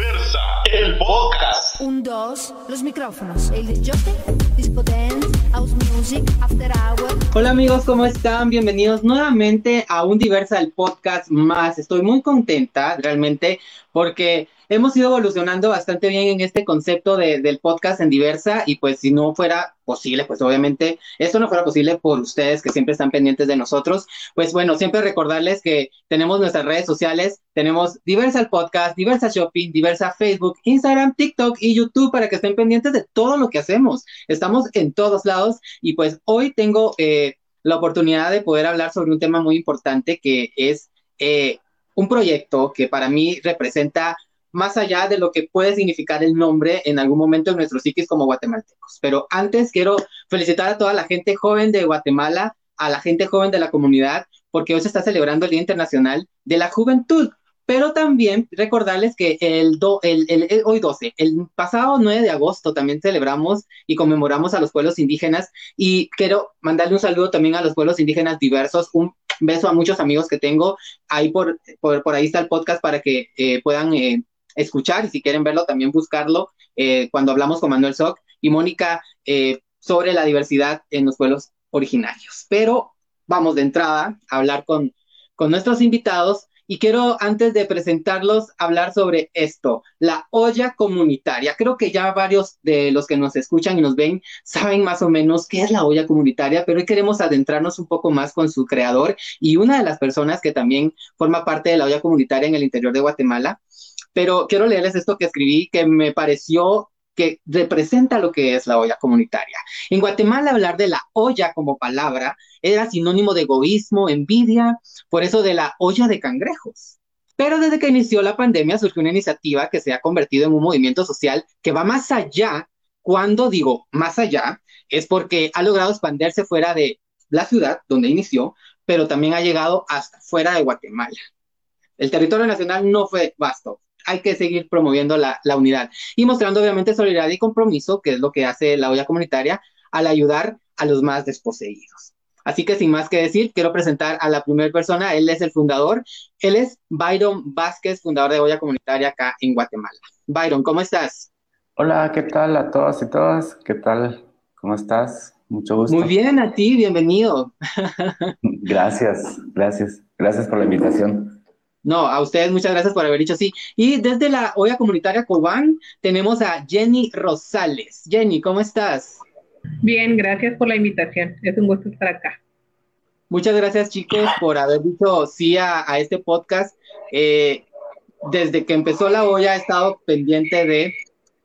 Diversa, el podcast. Un, dos, los micrófonos. El disjockey, disco dance, house music, after hour. Hola amigos, ¿cómo están? Bienvenidos nuevamente a un Diversa, el podcast más. Estoy muy contenta realmente porque hemos ido evolucionando bastante bien en este concepto de, del podcast en diversa y pues si no fuera posible, pues obviamente esto no fuera posible por ustedes que siempre están pendientes de nosotros, pues bueno, siempre recordarles que tenemos nuestras redes sociales, tenemos diversa el podcast, diversa shopping, diversa Facebook, Instagram, TikTok y YouTube para que estén pendientes de todo lo que hacemos. Estamos en todos lados y pues hoy tengo eh, la oportunidad de poder hablar sobre un tema muy importante que es... Eh, un proyecto que para mí representa más allá de lo que puede significar el nombre en algún momento en nuestro psiquis como guatemaltecos. Pero antes quiero felicitar a toda la gente joven de Guatemala, a la gente joven de la comunidad, porque hoy se está celebrando el Día Internacional de la Juventud. Pero también recordarles que el, el, hoy 12, el pasado 9 de agosto también celebramos y conmemoramos a los pueblos indígenas y quiero mandarle un saludo también a los pueblos indígenas diversos, un beso a muchos amigos que tengo, ahí por, por, ahí está el podcast para que eh, puedan eh, escuchar y si quieren verlo también buscarlo eh, cuando hablamos con Manuel Soc y Mónica eh, sobre la diversidad en los pueblos originarios. Pero vamos de entrada a hablar con, con nuestros invitados y quiero, antes de presentarlos, hablar sobre esto, la olla comunitaria. Creo que ya varios de los que nos escuchan y nos ven saben más o menos qué es la olla comunitaria, pero hoy queremos adentrarnos un poco más con su creador y una de las personas que también forma parte de la olla comunitaria en el interior de Guatemala, pero quiero leerles esto que escribí que me pareció que representa lo que es la olla comunitaria. En Guatemala hablar de la olla como palabra era sinónimo de egoísmo, envidia, por eso de la olla de cangrejos. Pero desde que inició la pandemia surgió una iniciativa que se ha convertido en un movimiento social que va más allá. Cuando digo más allá, es porque ha logrado expandirse fuera de la ciudad donde inició, pero también ha llegado hasta fuera de Guatemala. El territorio nacional no fue vasto, hay que seguir promoviendo la, unidad y mostrando obviamente solidaridad y compromiso, que es lo que hace la olla comunitaria al ayudar a los más desposeídos. Así que sin más que decir, quiero presentar a la primera persona, él es el fundador, él es Byron Vázquez, fundador de olla comunitaria acá en Guatemala. Byron, ¿cómo estás? Hola, ¿qué tal a todas y todas? ¿Qué tal? ¿Cómo estás? Mucho gusto. Muy bien, a ti, bienvenido. gracias, gracias, gracias por la invitación. No, a ustedes muchas gracias por haber dicho sí. Y desde la olla comunitaria Cobán tenemos a Jenny Rosales. Jenny, ¿cómo estás? Bien, gracias por la invitación. Es un gusto estar acá. Muchas gracias chicos por haber dicho sí a, este podcast. Eh, desde que empezó la olla he estado pendiente de,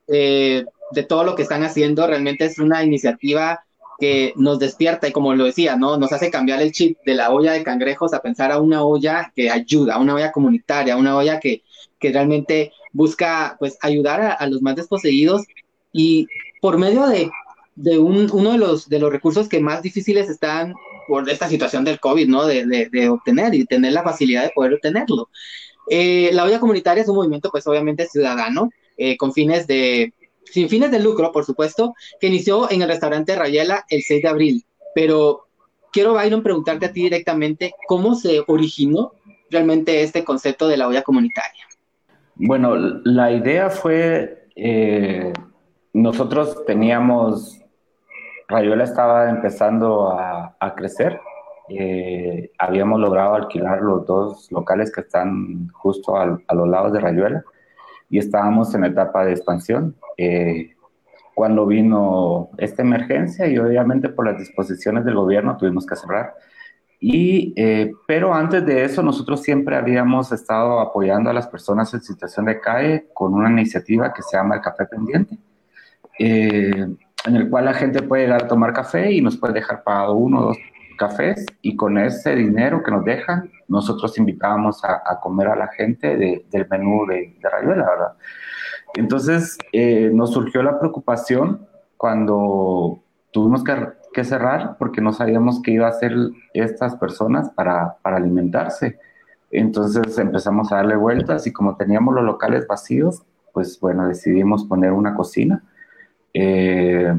eh, de todo lo que están haciendo. Realmente es una iniciativa que nos despierta y como lo decía, ¿no? Nos hace cambiar el chip de la olla de cangrejos a pensar a una olla que ayuda, a una olla comunitaria, una olla que, que realmente busca pues ayudar a, los más desposeídos y por medio de, de un, uno de los, de los recursos que más difíciles están por esta situación del COVID, ¿no? De, de, de obtener y tener la facilidad de poder obtenerlo. Eh, la olla comunitaria es un movimiento pues obviamente ciudadano eh, con fines de sin fines de lucro, por supuesto, que inició en el restaurante Rayela el 6 de abril. Pero quiero, Byron, preguntarte a ti directamente cómo se originó realmente este concepto de la olla comunitaria. Bueno, la idea fue, eh, nosotros teníamos, Rayuela estaba empezando a, crecer, eh, habíamos logrado alquilar los dos locales que están justo a los lados de Rayuela y estábamos en etapa de expansión. Eh, cuando vino esta emergencia y obviamente por las disposiciones del gobierno tuvimos que cerrar. Y, eh, pero antes de eso, nosotros siempre habíamos estado apoyando a las personas en situación de calle con una iniciativa que se llama el Café Pendiente, eh, en el cual la gente puede llegar a tomar café y nos puede dejar pagado uno o dos cafés y con ese dinero que nos dejan, nosotros invitábamos a, comer a la gente del menú de, de, Rayuela, ¿verdad? Entonces eh, nos surgió la preocupación cuando tuvimos que, cerrar porque no sabíamos qué iba a hacer estas personas para, alimentarse. Entonces empezamos a darle vueltas y como teníamos los locales vacíos, pues bueno, decidimos poner una cocina. Eh,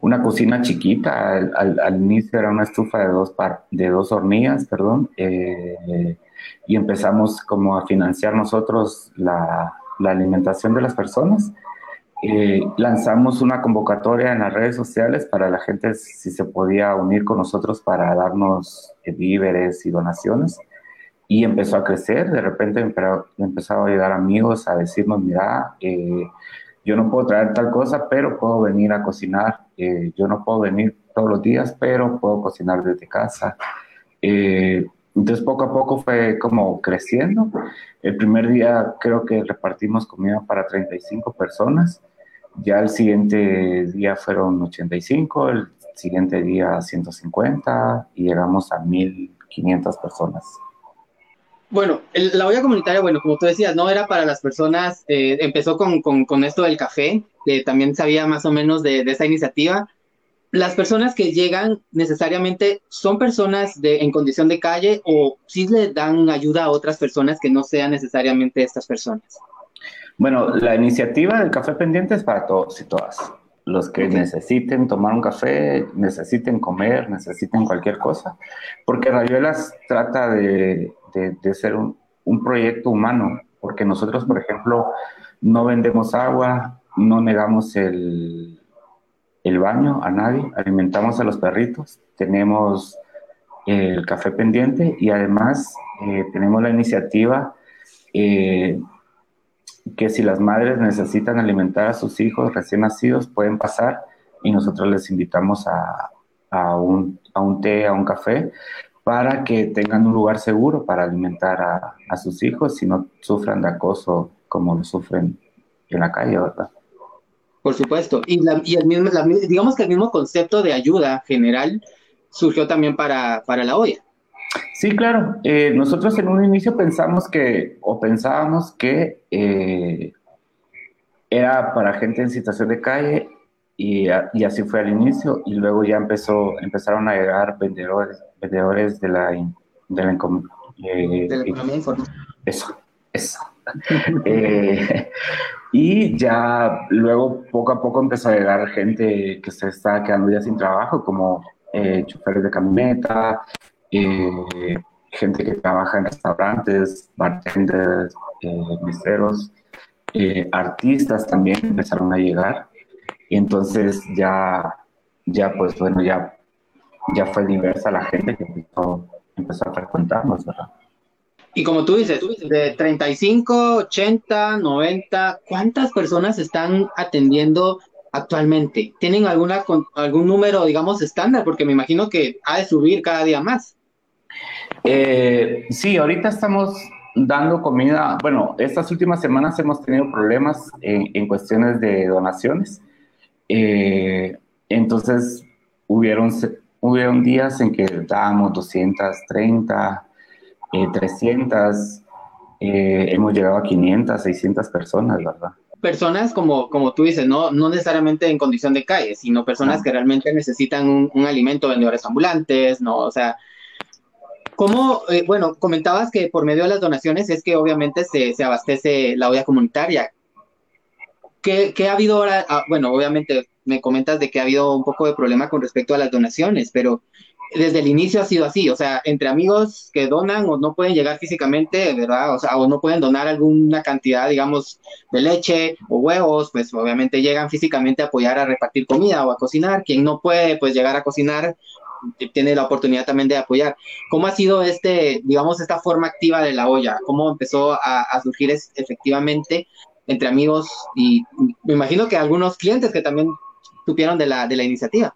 una cocina chiquita. Al, inicio era una estufa de dos, par, de dos hornillas, perdón, eh, y empezamos como a financiar nosotros la, la alimentación de las personas. Eh, lanzamos una convocatoria en las redes sociales para la gente si se podía unir con nosotros para darnos eh, víveres y donaciones. Y empezó a crecer, de repente empezaron a llegar amigos a decirnos, mira, eh, yo no puedo traer tal cosa, pero puedo venir a cocinar. Yo no puedo venir todos los días, pero puedo cocinar desde casa. entonces poco a poco fue como creciendo. El primer día creo que repartimos comida para 35 personas ya el siguiente día fueron 85, el siguiente día 150 y llegamos a 1500 personas. Bueno, la olla comunitaria, bueno, como tú decías, no era para las personas, eh, empezó con, con, con, esto del café, que también sabía más o menos de, de, esa iniciativa. Las personas que llegan necesariamente son personas de, en condición de calle o sí le dan ayuda a otras personas que no sean necesariamente estas personas. Bueno, la iniciativa del café pendiente es para todos y todas. Los que necesiten tomar un café, necesiten comer, necesiten cualquier cosa, porque Rayuelas trata de, ser un, proyecto humano, porque nosotros, por ejemplo, no vendemos agua, no negamos el, baño a nadie, alimentamos a los perritos, tenemos el café pendiente y además eh, tenemos la iniciativa eh, que si las madres necesitan alimentar a sus hijos recién nacidos, pueden pasar y nosotros les invitamos a, a, un, a un, té, a un café, para que tengan un lugar seguro para alimentar a, a sus hijos y no sufran de acoso como lo sufren en la calle, ¿verdad? Por supuesto. Y, y el mismo, digamos que el mismo concepto de ayuda general surgió también para, para la olla. Sí, claro. Eh, nosotros en un inicio pensamos que, o pensábamos que eh, era para gente en situación de calle y, y, así fue al inicio y luego ya empezó, empezaron a llegar vendedores, vendedores de la, de la, eh, de la economía informal. Eso, eso. y ya luego poco a poco empezó a llegar gente que se estaba quedando ya sin trabajo, como choferes de camioneta, eh, gente que trabaja en restaurantes, bartenders, eh, miseros, eh, artistas también empezaron a llegar. Y entonces ya, ya pues bueno, ya, ya fue diversa la gente que empezó, empezó a frecuentarnos, ¿verdad? Y como tú dices, de 35, 80, 90, ¿cuántas personas están atendiendo actualmente? ¿Tienen alguna, algún número, digamos, estándar? Porque me imagino que ha de subir cada día más. Eh, sí, ahorita estamos dando comida. Bueno, estas últimas semanas hemos tenido problemas en, cuestiones de donaciones. Eh, entonces, hubieron, hubieron días en que dábamos 230, 300, eh, hemos llegado a 500, 600 personas, ¿verdad? Personas como, como tú dices, no, no necesariamente en condición de calle, sino personas que realmente necesitan un, un alimento, vendedores ambulantes, ¿no? O sea, ¿Cómo, eh, bueno, comentabas que por medio de las donaciones es que obviamente se, se abastece la olla comunitaria? ¿Qué, ¿Qué, ha habido ahora? Ah, bueno, obviamente me comentas de que ha habido un poco de problema con respecto a las donaciones, pero desde el inicio ha sido así, o sea, entre amigos que donan o no pueden llegar físicamente, ¿verdad? O sea, o no pueden donar alguna cantidad, digamos, de leche o huevos, pues obviamente llegan físicamente a apoyar a repartir comida o a cocinar. Quien no puede, pues llegar a cocinar, tiene la oportunidad también de apoyar. ¿Cómo ha sido este, digamos, esta forma activa de la olla? ¿Cómo empezó a, surgir efectivamente entre amigos y me imagino que algunos clientes que también supieron de la, de la iniciativa?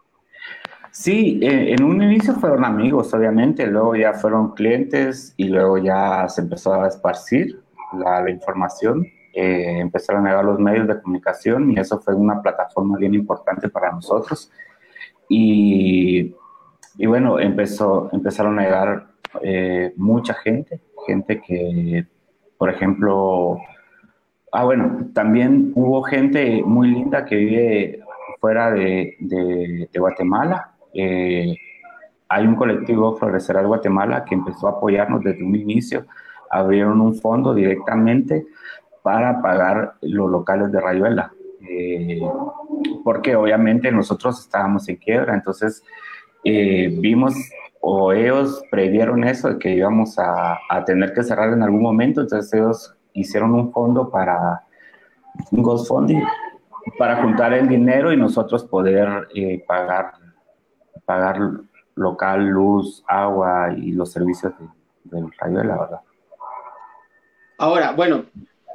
Sí, eh, en un inicio fueron amigos, obviamente, luego ya fueron clientes y luego ya se empezó a esparcir la, información. Eh, empezaron a llegar los medios de comunicación y eso fue una plataforma bien importante para nosotros. Y y bueno, empezó, empezaron a llegar eh, mucha gente, gente que, por ejemplo, ah, bueno, también hubo gente muy linda que vive fuera de, de, Guatemala. Eh, hay un colectivo Florecerá Guatemala que empezó a apoyarnos desde un inicio. Abrieron un fondo directamente para pagar los locales de Rayuela. Eh, porque obviamente nosotros estábamos en quiebra, entonces eh, vimos o ellos previeron eso, de que íbamos a, a, tener que cerrar en algún momento, entonces ellos hicieron un fondo para, un GoFundMe para juntar el dinero y nosotros poder eh, pagar, pagar local, luz, agua y los servicios de, del Rayuela, ¿verdad? Ahora, bueno,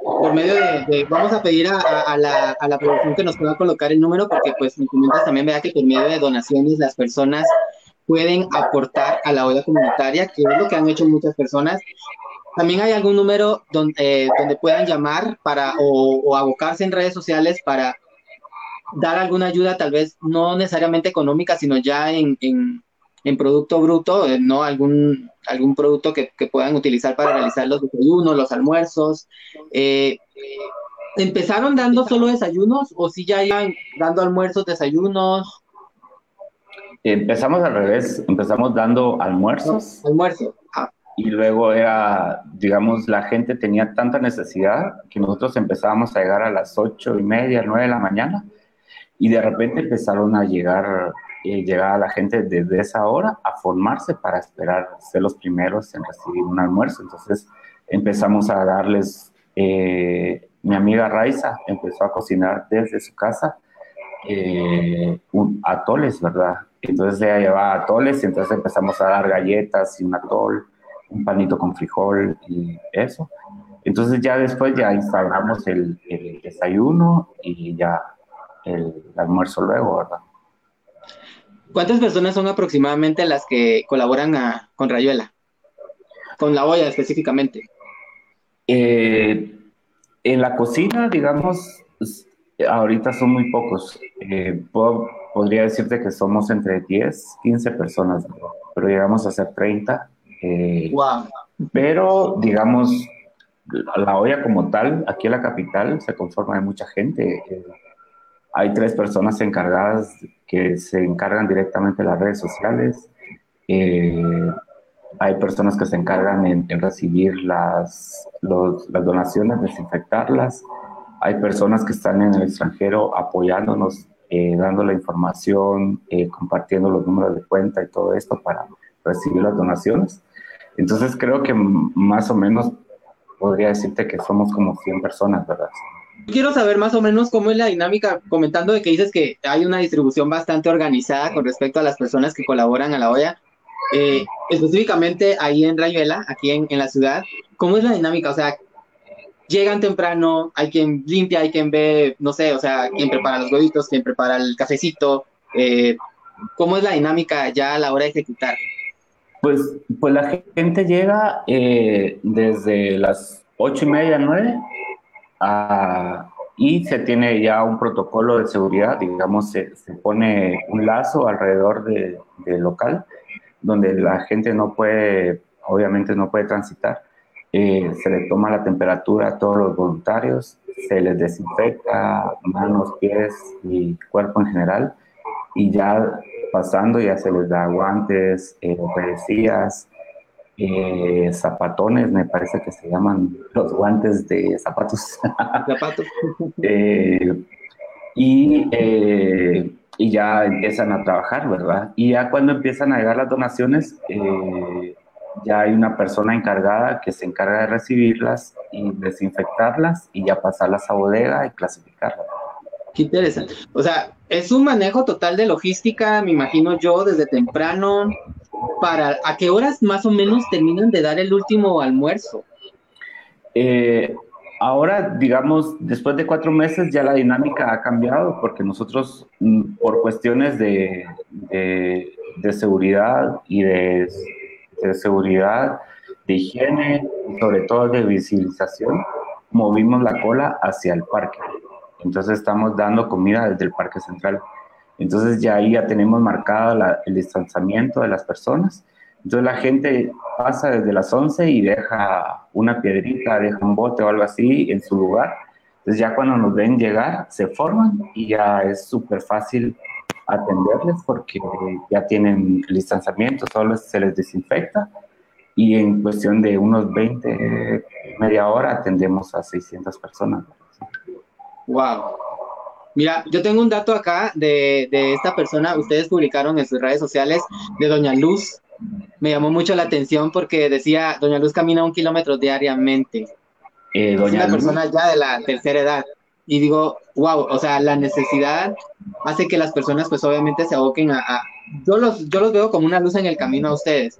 por medio de, vamos a pedir a, la, a, la, producción que nos pueda colocar el número porque pues me comentas también, vea que por medio de donaciones las personas pueden aportar a la olla comunitaria, que es lo que han hecho muchas personas. También hay algún número donde, eh, donde puedan llamar para o, abocarse en redes sociales para dar alguna ayuda, tal vez no necesariamente económica, sino ya en, en, en producto bruto, eh, no algún, algún producto que, que, puedan utilizar para realizar los desayunos, los almuerzos. Eh, ¿Empezaron dando solo desayunos o si ya iban dando almuerzos, desayunos? Empezamos al revés, empezamos dando almuerzos. Almuerzo. Ah. Y luego era, digamos, la gente tenía tanta necesidad que nosotros empezábamos a llegar a las ocho y media, nueve de la mañana y de repente empezaron a llegar eh, llegaba la gente desde esa hora a formarse para esperar ser los primeros en recibir un almuerzo. Entonces empezamos a darles, eh, mi amiga Raiza empezó a cocinar desde su casa eh, un, atoles, ¿verdad? Entonces ella llevaba atoles y entonces empezamos a dar galletas y un atol, un panito con frijol y eso. Entonces ya después ya instalamos el, el desayuno y ya el almuerzo luego, ¿verdad? ¿Cuántas personas son aproximadamente las que colaboran con Rayuela? Con la olla específicamente. Eh, en la cocina, digamos, ahorita son muy pocos. Eh, podría decirte que somos entre 10, 15 personas, pero llegamos a ser 30. Wow. Eh, pero, digamos, la olla como tal, aquí en la capital, se conforma de mucha gente. Hay tres personas encargadas que se encargan directamente de las redes sociales. Eh, hay personas que se encargan en, recibir las, las donaciones, desinfectarlas. Hay personas que están en el extranjero apoyándonos, eh, dando la información, eh, compartiendo los números de cuenta y todo esto para recibir las donaciones. Entonces creo que más o menos podría decirte que somos como 100 personas, ¿verdad? quiero saber más o menos cómo es la dinámica, comentando de que dices que hay una distribución bastante organizada con respecto a las personas que colaboran a la olla. Eh, específicamente ahí en Rayuela, aquí en, la ciudad, ¿cómo es la dinámica? O sea, llegan temprano, hay quien limpia, hay quien ve, no sé, o sea, quien prepara los huevitos, quien prepara el cafecito. Eh, ¿Cómo es la dinámica ya a la hora de ejecutar? Pues, pues la gente llega eh, desde las ocho y media, nueve, Ah, y se tiene ya un protocolo de seguridad, digamos, se, pone un lazo alrededor del local donde la gente no puede, obviamente no puede transitar. Eh, se le toma la temperatura a todos los voluntarios, se les desinfecta manos, pies y cuerpo en general y ya pasando ya se les da guantes, eh, eh, zapatones, me parece que se llaman los guantes de zapatos. Zapatos. Eh, y, eh, y ya empiezan a trabajar, ¿verdad? Y ya cuando empiezan a llegar las donaciones, ya hay una persona encargada que se encarga de recibirlas y desinfectarlas y ya pasarlas a bodega y clasificarlas. Qué interesante. O sea, es un manejo total de logística, me imagino yo, desde temprano. Para, ¿A qué horas más o menos terminan de dar el último almuerzo? Eh, ahora, digamos, después de cuatro meses ya la dinámica ha cambiado porque nosotros, mm, por cuestiones de, de, seguridad y de, de seguridad, de higiene y sobre todo de visibilización, movimos la cola hacia el parque. Entonces estamos dando comida desde el Parque Central. Entonces ya ahí ya tenemos marcado el distanciamiento de las personas. Entonces la gente pasa desde las 11 y deja una piedrita, deja un bote o algo así en su lugar. Entonces ya cuando nos ven llegar, se forman y ya es súper fácil atenderles porque ya tienen el distanciamiento, solo se les desinfecta y en cuestión de unos 20, media hora atendemos a 600 personas. Wow. Mira, yo tengo un dato acá de, esta persona, ustedes publicaron en sus redes sociales, de Doña Luz. Me llamó mucho la atención porque decía, Doña Luz camina un kilómetro diariamente. Eh, doña es una persona ya de la tercera edad. y digo, wow, o sea, la necesidad hace que las personas pues obviamente se aboquen a, yo, los, yo los veo como una luz en el camino a ustedes.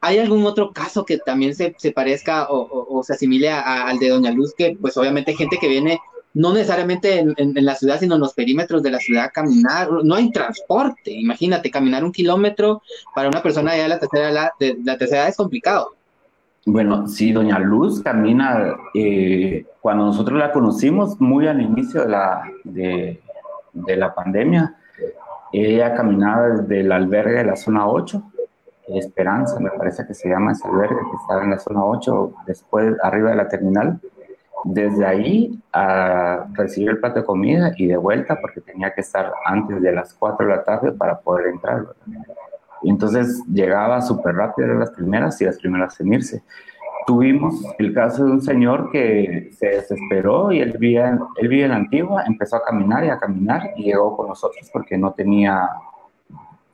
¿Hay algún otro caso que también se, se parezca o, se asimile al de Doña Luz, que pues obviamente gente que viene no necesariamente en, la ciudad, sino en los perímetros de la ciudad, caminar, no hay transporte, imagínate, caminar un kilómetro para una persona de la tercera edad, la tercera edad es complicado. Bueno, sí, Doña Luz camina, eh, cuando nosotros la conocimos, muy al inicio de la, de, la pandemia, ella caminaba desde el albergue de la zona 8, Esperanza, me parece que se llama ese albergue, que estaba en la zona 8, después arriba de la terminal, desde ahí a recibir el plato de comida y de vuelta porque tenía que estar antes de las 4 de la tarde para poder entrar. entonces llegaba súper rápido, eran las primeras y las primeras en irse. Tuvimos el caso de un señor que se desesperó y él vivía, él vivía en la antigua, empezó a caminar y a caminar y llegó con nosotros porque no tenía,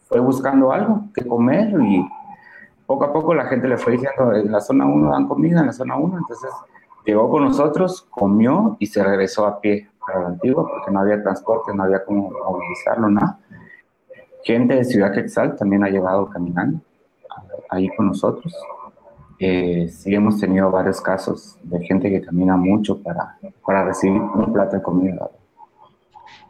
fue buscando algo que comer y poco a poco la gente le fue diciendo, en la zona 1 dan comida, en la zona 1, entonces Llegó con nosotros, comió y se regresó a pie para la antigua porque no había transporte, no había cómo movilizarlo, nada. Gente de Ciudad Quetzal también ha llegado caminando ahí con nosotros. Eh, sí hemos tenido varios casos de gente que camina mucho para, para recibir un plato de comida.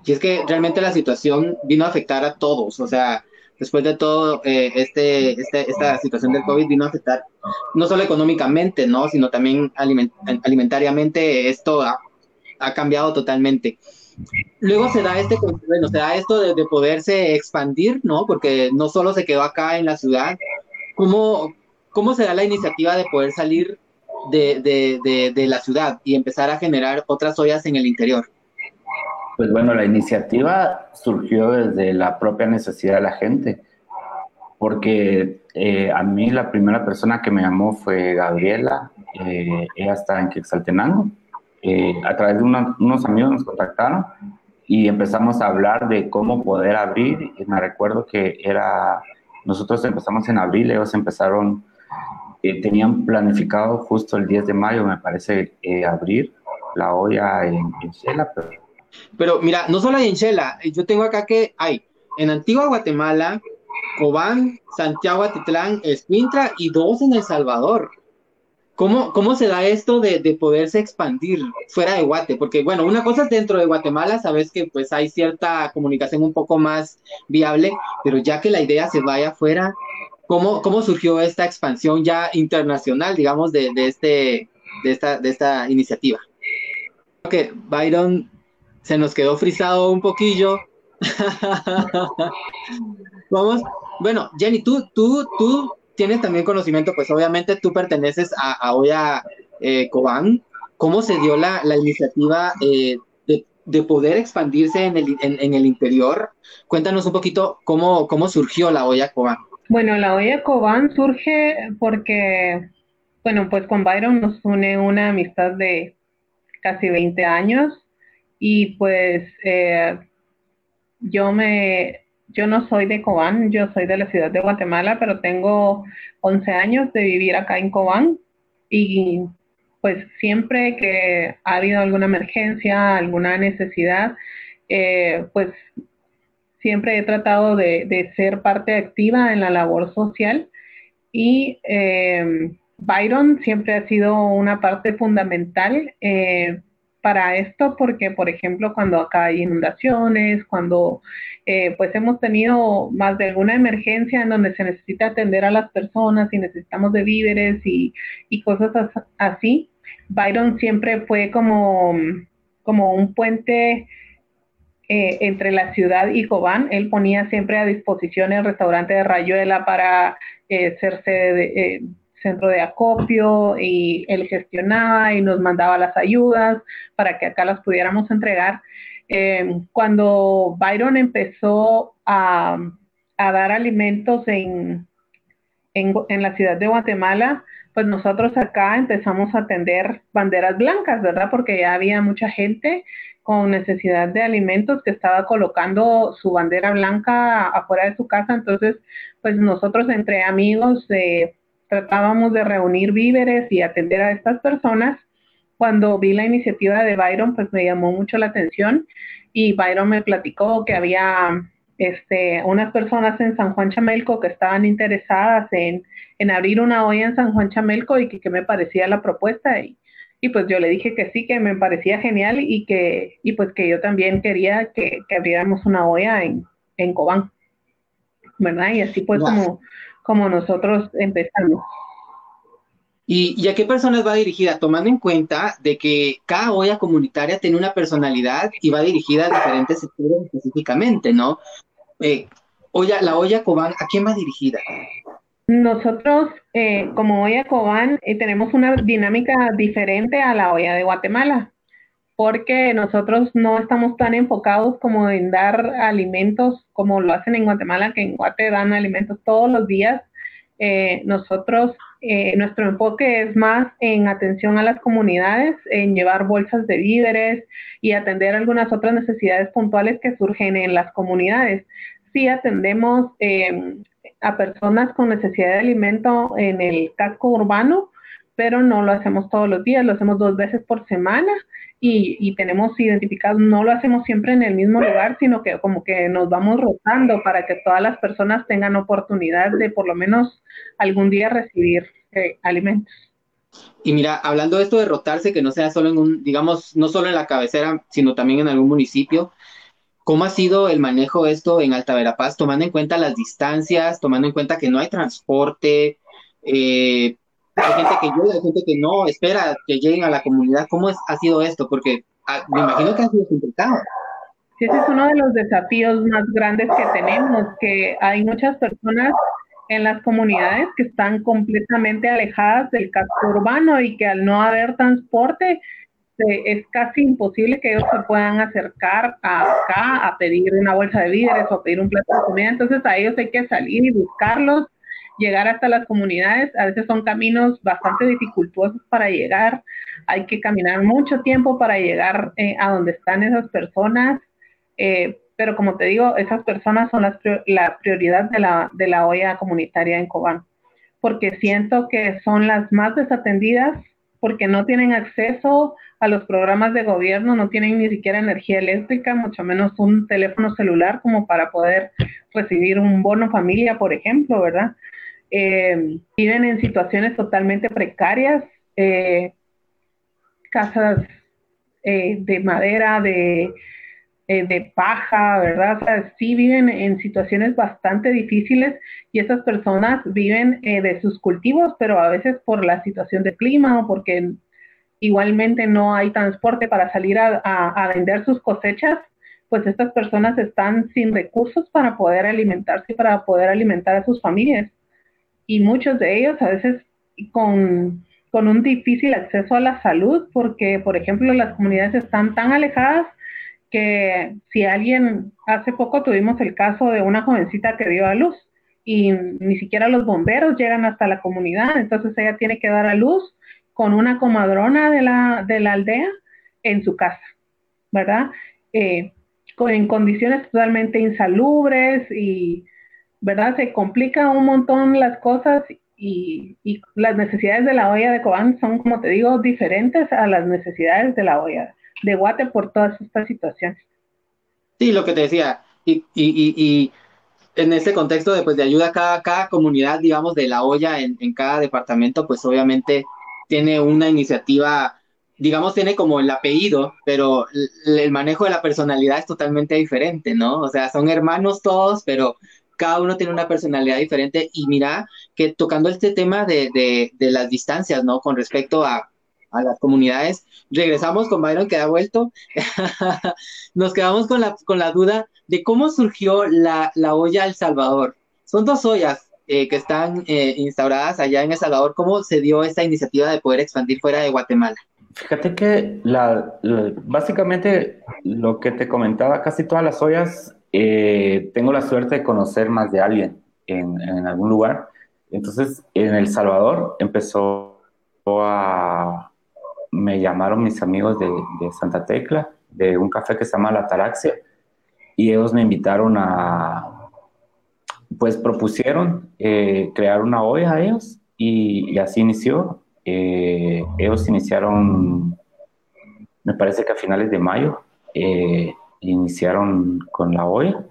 Y es que realmente la situación vino a afectar a todos, o sea, después de todo, eh, este, este, esta situación del COVID vino a afectar no solo económicamente, ¿no? Sino también alimentariamente, esto ha, cambiado totalmente. Luego se da este, bueno, se da esto de, poderse expandir, ¿no? Porque no solo se quedó acá en la ciudad. ¿Cómo, cómo se da la iniciativa de poder salir de la ciudad y empezar a generar otras ollas en el interior? Pues bueno, la iniciativa surgió desde la propia necesidad de la gente, porque eh, a mí la primera persona que me llamó fue Gabriela, eh, ella está en Quetzaltenango, eh, a través de unos amigos nos contactaron y empezamos a hablar de cómo poder abrir, y me recuerdo que era, nosotros empezamos en abril, ellos empezaron, tenían planificado justo el 10 de mayo, me parece, abrir la olla en, en pero pero mira, no solo hay en Shela, yo tengo acá que hay en Antigua Guatemala, Cobán, Santiago Atitlán, Escuintla y dos en El Salvador. ¿Cómo, cómo se da esto de, de, poderse expandir fuera de Guate? Porque, bueno, una cosa es dentro de Guatemala, sabes que pues hay cierta comunicación un poco más viable, pero ya que la idea se vaya afuera, ¿cómo, cómo surgió esta expansión ya internacional, digamos, de, de, este, de, esta, de esta iniciativa? Creo que Byron se nos quedó frisado un poquillo. Vamos, bueno, Jenny, tú, tú, tú tienes también conocimiento, pues obviamente tú perteneces a, a Oya eh, Cobán. ¿Cómo se dio la, iniciativa eh, de, poder expandirse en el, en, el interior? Cuéntanos un poquito cómo, cómo surgió la Olla Cobán. Bueno, la Olla Cobán surge porque, bueno, pues con Byron nos une una amistad de casi 20 años y pues eh, yo me, yo no soy de Cobán, yo soy de la ciudad de Guatemala, pero tengo 11 años de vivir acá en Cobán y pues siempre que ha habido alguna emergencia, alguna necesidad, eh, pues siempre he tratado de, ser parte activa en la labor social y eh, Byron siempre ha sido una parte fundamental para esto porque, por ejemplo, cuando acá hay inundaciones, cuando eh, pues hemos tenido más de alguna emergencia en donde se necesita atender a las personas y necesitamos de víveres y, cosas así, Byron siempre fue como, como un puente eh, entre la ciudad y Cobán. Él ponía siempre a disposición el restaurante de Rayuela para eh, ser sede de centro de acopio y él gestionaba y nos mandaba las ayudas para que acá las pudiéramos entregar. Eh, cuando Byron empezó a, dar alimentos en, en, la ciudad de Guatemala, pues nosotros acá empezamos a atender banderas blancas, ¿verdad? Porque ya había mucha gente con necesidad de alimentos que estaba colocando su bandera blanca afuera de su casa. Entonces, pues nosotros entre amigos eh, tratábamos de reunir víveres y atender a estas personas. Cuando vi la iniciativa de Byron, pues me llamó mucho la atención y Byron me platicó que había este, unas personas en San Juan Chamelco que estaban interesadas en, abrir una olla en San Juan Chamelco y que, me parecía la propuesta. Y, y, pues yo le dije que sí, que me parecía genial y que y pues que yo también quería que, abriéramos una olla en, en Cobán, ¿verdad? Y así pues como, como nosotros empezamos. ¿Y, a qué personas va dirigida? Tomando en cuenta de que cada olla comunitaria tiene una personalidad y va dirigida a diferentes sectores específicamente, ¿no? Eh, la olla Cobán, ¿a quién va dirigida? Nosotros, eh, como olla Cobán, eh, tenemos una dinámica diferente a la olla de Guatemala, porque nosotros no estamos tan enfocados como en dar alimentos como lo hacen en Guatemala, que en Guate dan alimentos todos los días. nosotros eh, nuestro enfoque es más en atención a las comunidades, en llevar bolsas de víveres y atender algunas otras necesidades puntuales que surgen en las comunidades. Sí atendemos em, a personas con necesidad de alimento en el casco urbano, pero no lo hacemos todos los días, lo hacemos dos veces por semana y, tenemos identificado, no lo hacemos siempre en el mismo lugar, sino que como que nos vamos rotando para que todas las personas tengan oportunidad de por lo menos algún día recibir eh, alimentos. Y mira, hablando de esto de rotarse, que no sea solo en un, digamos, no solo en la cabecera, sino también en algún municipio, ¿cómo ha sido el manejo de esto en Alta Verapaz, tomando en cuenta las distancias, tomando en cuenta que no hay transporte, eh, hay gente que llega, hay gente que no, espera que lleguen a la comunidad. ¿Cómo ha sido esto? Porque ah, me imagino que ha sido complicado. Ese es uno de los desafíos más grandes que tenemos, que hay muchas personas en las comunidades que están completamente alejadas del casco urbano y que al no haber transporte es casi imposible que ellos se puedan acercar acá a pedir una bolsa de víveres o a pedir un plato de comida. Entonces a ellos hay que salir y buscarlos llegar hasta las comunidades. A veces son caminos bastante dificultosos para llegar. Hay que caminar mucho tiempo para llegar eh, a donde están esas personas. Eh, pero como te digo, esas personas son las, la prioridad de la, de la olla comunitaria en Cobán, porque siento que son las más desatendidas porque no tienen acceso a los programas de gobierno, no tienen ni siquiera energía eléctrica, mucho menos un teléfono celular como para poder recibir un bono familia, por ejemplo, ¿verdad? Eh, viven en situaciones totalmente precarias, eh, casas eh, de madera, de, eh, de paja, ¿verdad? O sea, sí viven en situaciones bastante difíciles y esas personas viven de sus cultivos, pero a veces por la situación de clima o porque igualmente no hay transporte para salir a, a vender sus cosechas, pues estas personas están sin recursos para poder alimentarse y para poder alimentar a sus familias y muchos de ellos a veces con, un difícil acceso a la salud porque, por ejemplo, las comunidades están tan alejadas que si alguien, hace poco tuvimos el caso de una jovencita que dio a luz y ni siquiera los bomberos llegan hasta la comunidad, entonces ella tiene que dar a luz con una comadrona de la, de la aldea en su casa, ¿verdad? Eh, en condiciones totalmente insalubres y ¿verdad? Se complican un montón las cosas y, las necesidades de la olla de Cobán son, como te digo, diferentes a las necesidades de la olla de Guate por todas estas situaciones. Sí, lo que te decía, y, y, en ese contexto de, pues, de ayuda a cada, cada comunidad, digamos, de la olla en, en cada departamento, pues obviamente tiene una iniciativa digamos, tiene como el apellido, pero el manejo de la personalidad es totalmente diferente, ¿no? O sea, son hermanos todos, pero cada uno tiene una personalidad diferente y mira que tocando este tema de, las distancias, ¿no? Con respecto a, las comunidades, regresamos con Byron que ha vuelto, nos quedamos con la, con la duda de cómo surgió la, olla El Salvador. Son dos ollas eh, que están eh, instauradas allá en El Salvador. ¿Cómo se dio esta iniciativa de poder expandir fuera de Guatemala? Fíjate que la, básicamente lo que te comentaba, casi todas las ollas eh, tengo la suerte de conocer más de alguien en, algún lugar. Entonces, en El Salvador empezó a... Me llamaron mis amigos de, Santa Tecla, de un café que se llama La Taraxia, y ellos me invitaron a, pues propusieron eh, crear una olla a ellos y, así inició. Eh, ellos iniciaron me parece que a finales de mayo, eh, iniciaron con la olla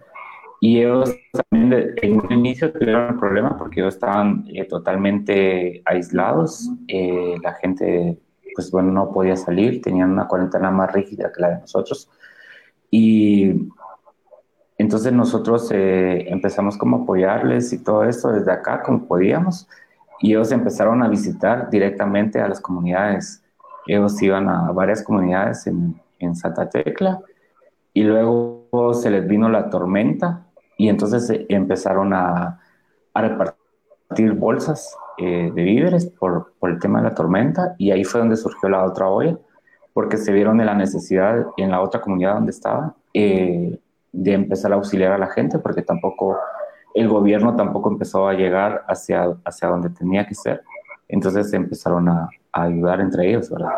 y ellos también en un inicio tuvieron problemas porque ellos estaban eh, totalmente aislados, eh, la gente pues bueno no podía salir, tenían una cuarentena más rígida que la de nosotros. Y entonces nosotros empezamos como a apoyarles y todo esto desde acá como podíamos. Y ellos empezaron a visitar directamente a las comunidades. Ellos iban a varias comunidades en, en Santa Tecla y luego se les vino la tormenta y entonces empezaron a, a repartir bolsas eh, de víveres por, por, el tema de la tormenta y ahí fue donde surgió la otra olla porque se vieron de la necesidad en la otra comunidad donde estaba eh, de empezar a auxiliar a la gente porque tampoco el gobierno tampoco empezó a llegar hacia, hacia donde tenía que ser entonces empezaron a, a ayudar entre ellos, ¿verdad?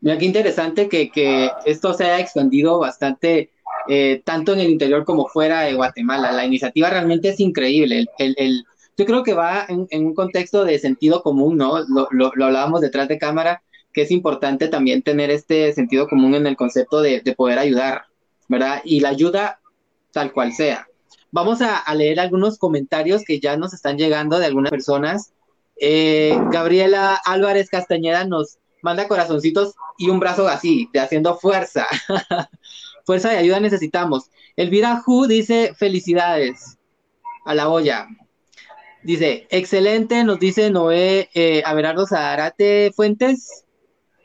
Mira, qué interesante que, que esto se haya expandido bastante, eh, tanto en el interior como fuera de Guatemala. La iniciativa realmente es increíble. El, el, yo creo que va en, en, un contexto de sentido común, ¿no? Lo, lo, lo, hablábamos detrás de cámara, que es importante también tener este sentido común en el concepto de, de poder ayudar, ¿verdad? Y la ayuda tal cual sea. Vamos a, a, leer algunos comentarios que ya nos están llegando de algunas personas. Eh, Gabriela Álvarez Castañeda nos manda corazoncitos y un brazo así, de haciendo fuerza. fuerza y ayuda necesitamos. Elvira Hu dice felicidades a la olla. Dice, excelente, nos dice Noé eh, Averardo Zaharate Fuentes.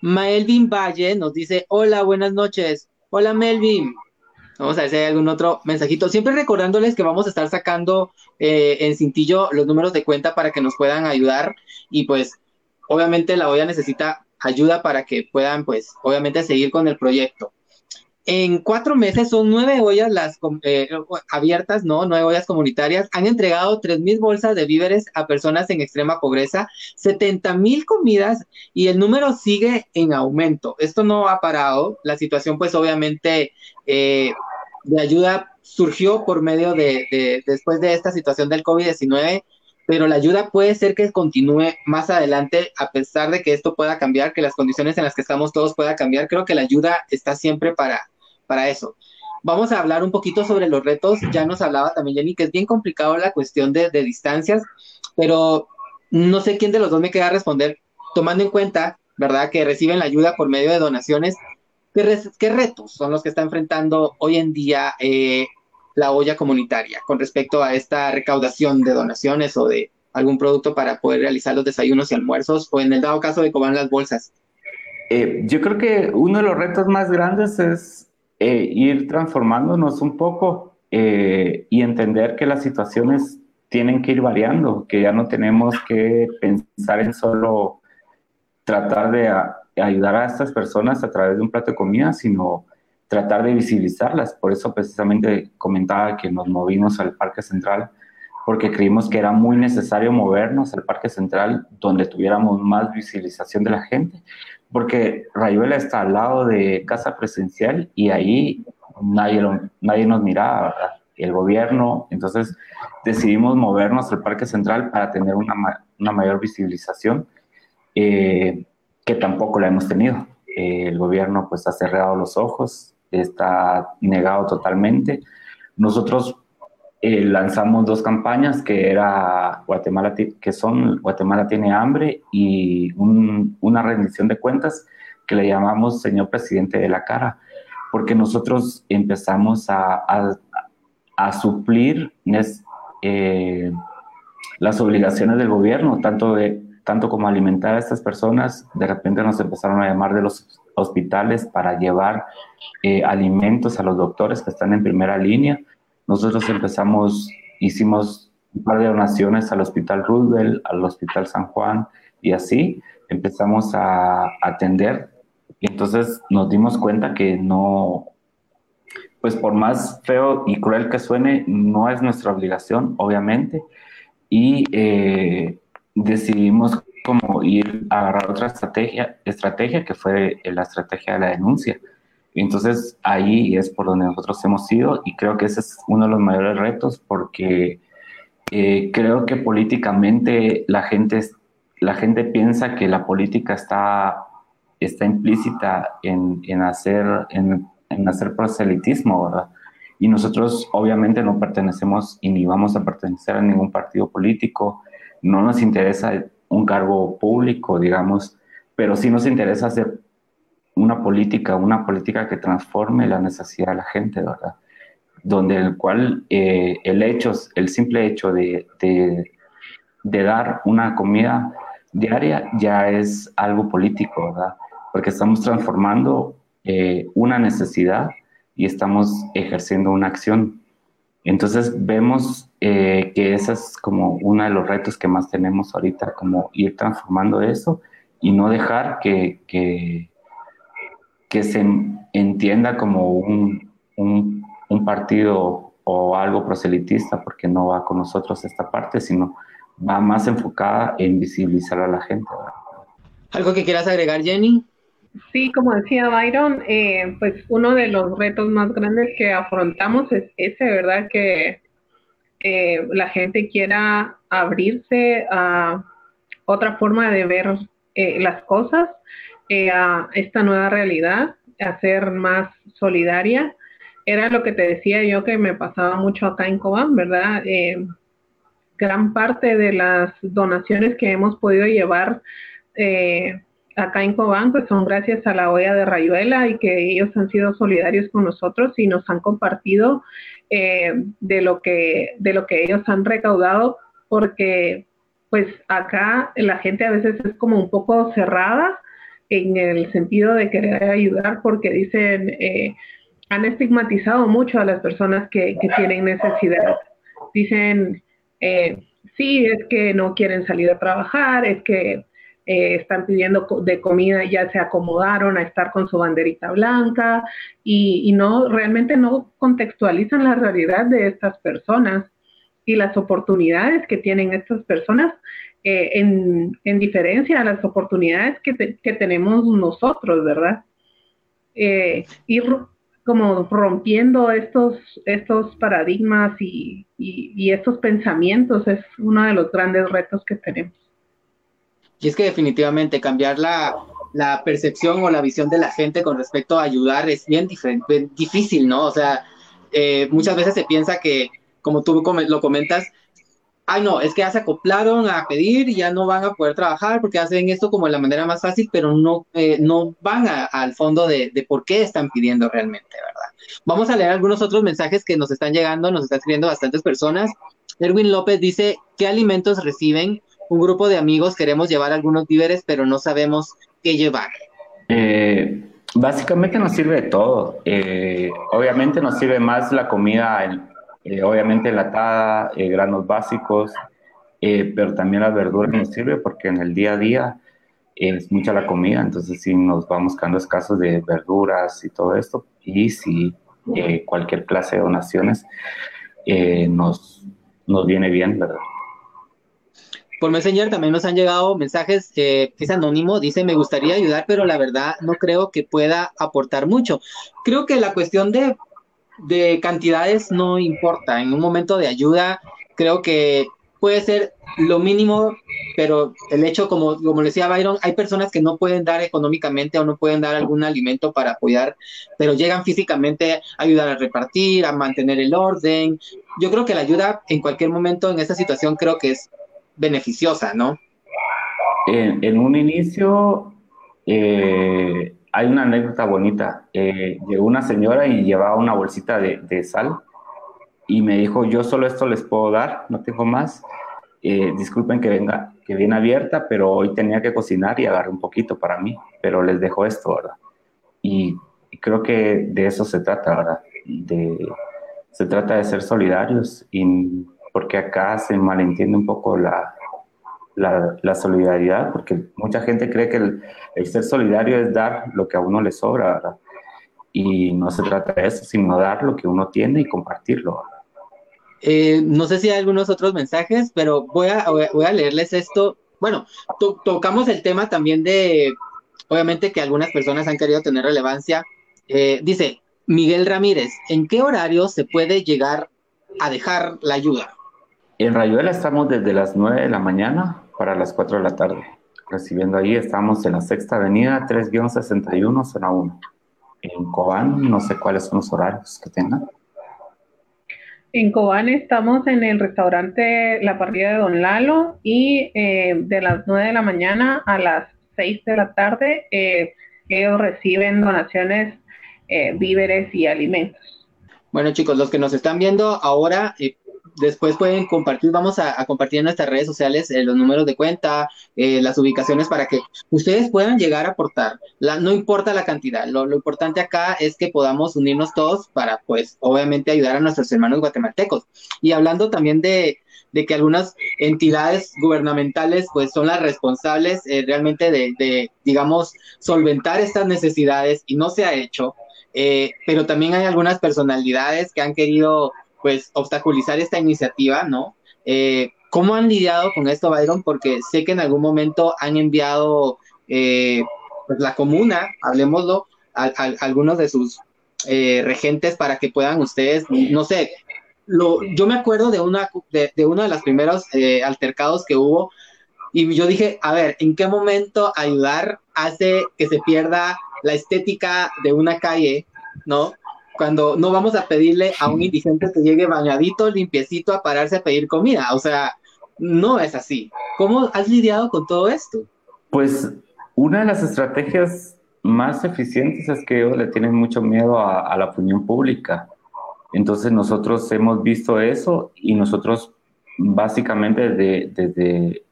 Melvin Valle nos dice, hola, buenas noches. Hola Melvin. Vamos a ver si hay algún otro mensajito. Siempre recordándoles que vamos a estar sacando eh, en cintillo los números de cuenta para que nos puedan ayudar. Y pues, obviamente la olla necesita ayuda para que puedan, pues, obviamente seguir con el proyecto. En cuatro meses son nueve ollas las eh, abiertas, ¿no? Nueve ollas comunitarias. Han entregado tres mil bolsas de víveres a personas en extrema pobreza, 70 mil comidas y el número sigue en aumento. Esto no ha parado. La situación, pues, obviamente, eh, de ayuda surgió por medio de, de, después de esta situación del COVID-19 pero la ayuda puede ser que continúe más adelante, a pesar de que esto pueda cambiar, que las condiciones en las que estamos todos pueda cambiar. Creo que la ayuda está siempre para, para eso. Vamos a hablar un poquito sobre los retos. Ya nos hablaba también Jenny que es bien complicado la cuestión de, de distancias, pero no sé quién de los dos me queda responder, tomando en cuenta, ¿verdad?, que reciben la ayuda por medio de donaciones. ¿Qué, retos son los que está enfrentando hoy en día eh, la olla comunitaria con respecto a esta recaudación de donaciones o de algún producto para poder realizar los desayunos y almuerzos o en el dado caso de cobrar las bolsas? Eh, yo creo que uno de los retos más grandes es eh, ir transformándonos un poco eh, y entender que las situaciones tienen que ir variando, que ya no tenemos que pensar en solo tratar de a, ayudar a estas personas a través de un plato de comida, sino tratar de visibilizarlas. Por eso precisamente comentaba que nos movimos al Parque Central, porque creímos que era muy necesario movernos al Parque Central donde tuviéramos más visibilización de la gente, porque Rayuela está al lado de Casa Presencial y ahí nadie, lo, nadie nos miraba, el gobierno, entonces decidimos movernos al Parque Central para tener una, una mayor visibilización, eh, que tampoco la hemos tenido. Eh, el gobierno pues ha cerrado los ojos, está negado totalmente. Nosotros eh, lanzamos dos campañas que era Guatemala que son Guatemala tiene hambre y un, una rendición de cuentas que le llamamos Señor Presidente de la Cara, porque nosotros empezamos a, a, a suplir eh, las obligaciones del gobierno, tanto, de, tanto como alimentar a estas personas, de repente nos empezaron a llamar de los hospitales para llevar eh, alimentos a los doctores que están en primera línea. Nosotros empezamos, hicimos un par de donaciones al Hospital Roosevelt, al Hospital San Juan y así empezamos a atender. Y entonces nos dimos cuenta que no, pues por más feo y cruel que suene, no es nuestra obligación, obviamente. Y eh, decidimos como ir a agarrar otra estrategia, estrategia que fue la estrategia de la denuncia. Entonces ahí es por donde nosotros hemos ido y creo que ese es uno de los mayores retos porque eh, creo que políticamente la gente, la gente piensa que la política está está implícita en, en hacer, en, en, hacer proselitismo, ¿verdad? Y nosotros obviamente no pertenecemos y ni vamos a pertenecer a ningún partido político, no nos interesa un cargo público, digamos, pero sí nos interesa hacer una política, una política que transforme la necesidad de la gente, ¿verdad? Donde el cual eh, el hecho, el simple hecho de, de, dar una comida diaria ya es algo político, ¿verdad? Porque estamos transformando eh, una necesidad y estamos ejerciendo una acción. Entonces vemos eh, que ese es como uno de los retos que más tenemos ahorita, como ir transformando eso y no dejar que, que, que se entienda como un, un, un, partido o algo proselitista, porque no va con nosotros esta parte, sino va más enfocada en visibilizar a la gente. ¿Algo que quieras agregar, Jenny? Sí, como decía Byron, eh, pues uno de los retos más grandes que afrontamos es ese, ¿verdad? Que eh, la gente quiera abrirse a otra forma de ver eh, las cosas, a esta nueva realidad, a ser más solidaria. Era lo que te decía yo que me pasaba mucho acá en Cobán, ¿verdad? gran parte de las donaciones que hemos podido llevar eh, acá en Cobán pues son gracias a la olla de Rayuela y que ellos han sido solidarios con nosotros y nos han compartido eh, de lo que de lo que ellos han recaudado porque pues acá la gente a veces es como un poco cerrada en el sentido de querer ayudar porque dicen eh, han estigmatizado mucho a las personas que, que tienen necesidad. Dicen eh, sí, es que no quieren salir a trabajar, es que eh, están pidiendo de comida, ya se acomodaron a estar con su banderita blanca y, no, realmente no contextualizan la realidad de estas personas y las oportunidades que tienen estas personas eh, en, diferencia a las oportunidades que, tenemos nosotros, ¿verdad? Eh, ir como rompiendo estos, estos paradigmas y, y, estos pensamientos es uno de los grandes retos que tenemos. Y es que definitivamente cambiar la, la percepción o la visión de la gente con respecto a ayudar es bien difícil, ¿no? O sea, eh, muchas veces se piensa que, como tú lo comentas, ay no, es que ya se acoplaron a pedir y ya no van a poder trabajar porque hacen esto como la manera más fácil, pero no, eh, no van al fondo de, de, por qué están pidiendo realmente, ¿verdad? Vamos a leer algunos otros mensajes que nos están llegando, nos están escribiendo bastantes personas. Erwin López dice, ¿qué alimentos reciben? Un grupo de amigos queremos llevar algunos víveres, pero no sabemos qué llevar. Eh, básicamente nos sirve de todo. Eh, obviamente nos sirve más la comida eh, obviamente enlatada, eh, granos básicos, pero también la verdura nos sirve porque en el día a día es mucha la comida, entonces sí nos vamos quedando escasos de verduras y todo esto, y si cualquier clase de donaciones nos, nos viene bien, ¿verdad? Por Messenger también nos han llegado mensajes, que es anónimo, dice, me gustaría ayudar, pero la verdad no creo que pueda aportar mucho. Creo que la cuestión de de cantidades no importa. En un momento de ayuda, creo que puede ser lo mínimo, pero el hecho, como, como decía Byron, hay personas que no pueden dar económicamente o no pueden dar algún alimento para apoyar, pero llegan físicamente a ayudar a repartir, a mantener el orden. Yo creo que la ayuda en cualquier momento en esta situación creo que es beneficiosa, ¿no? En, un inicio, eh, hay una anécdota bonita. Eh, llegó una señora y llevaba una bolsita de, sal y me dijo, yo solo esto les puedo dar, no tengo más. Eh, disculpen que venga, que viene abierta, pero hoy tenía que cocinar y agarré un poquito para mí, pero les dejo esto, ¿verdad? Y, creo que de eso se trata, ¿verdad? De, se trata de ser solidarios y porque acá se malentiende un poco la, la, solidaridad, porque mucha gente cree que el, ser solidario es dar lo que a uno le sobra, ¿verdad? Y no se trata de eso, sino dar lo que uno tiene y compartirlo. Eh, no sé si hay algunos otros mensajes, pero voy a, voy a leerles esto. Bueno, tocamos el tema también de, obviamente que algunas personas han querido tener relevancia. Eh, dice Miguel Ramírez, ¿en qué horario se puede llegar a dejar la ayuda? En Rayuela estamos desde las 9 de la mañana para las 4 de la tarde. recibiendo ahí. Estamos en la Sexta Avenida, 3-61, zona 1. En Cobán, no sé cuáles son los horarios que tengan. En Cobán estamos en el restaurante La Parrilla de Don Lalo y eh, de las 9 de la mañana a las 6 de la tarde eh, ellos reciben donaciones, eh, víveres y alimentos. Bueno chicos, los que nos están viendo ahora, después pueden compartir, vamos a, compartir en nuestras redes sociales eh, los números de cuenta, eh, las ubicaciones para que ustedes puedan llegar a aportar. La, no importa la cantidad, lo, importante acá es que podamos unirnos todos para, pues, obviamente ayudar a nuestros hermanos guatemaltecos. Y hablando también de, que algunas entidades gubernamentales, pues, son las responsables eh, realmente de, de, digamos, solventar estas necesidades y no se ha hecho. pero también hay algunas personalidades que han querido pues obstaculizar esta iniciativa, ¿no? Eh, ¿Cómo han lidiado con esto, Byron? Porque sé que en algún momento han enviado eh, pues la comuna, hablemoslo, a, algunos de sus eh, regentes para que puedan ustedes, no sé, lo, yo me acuerdo de una de, de uno de los primeros altercados que hubo y yo dije, a ver, ¿en qué momento ayudar hace que se pierda la estética de una calle, ¿no? Cuando no vamos a pedirle a un indigente que llegue bañadito, limpiecito a pararse a pedir comida. O sea, no es así. ¿Cómo has lidiado con todo esto? Pues una de las estrategias más eficientes es que ellos le tienen mucho miedo a, la opinión pública. Entonces nosotros hemos visto eso y nosotros básicamente desde, desde,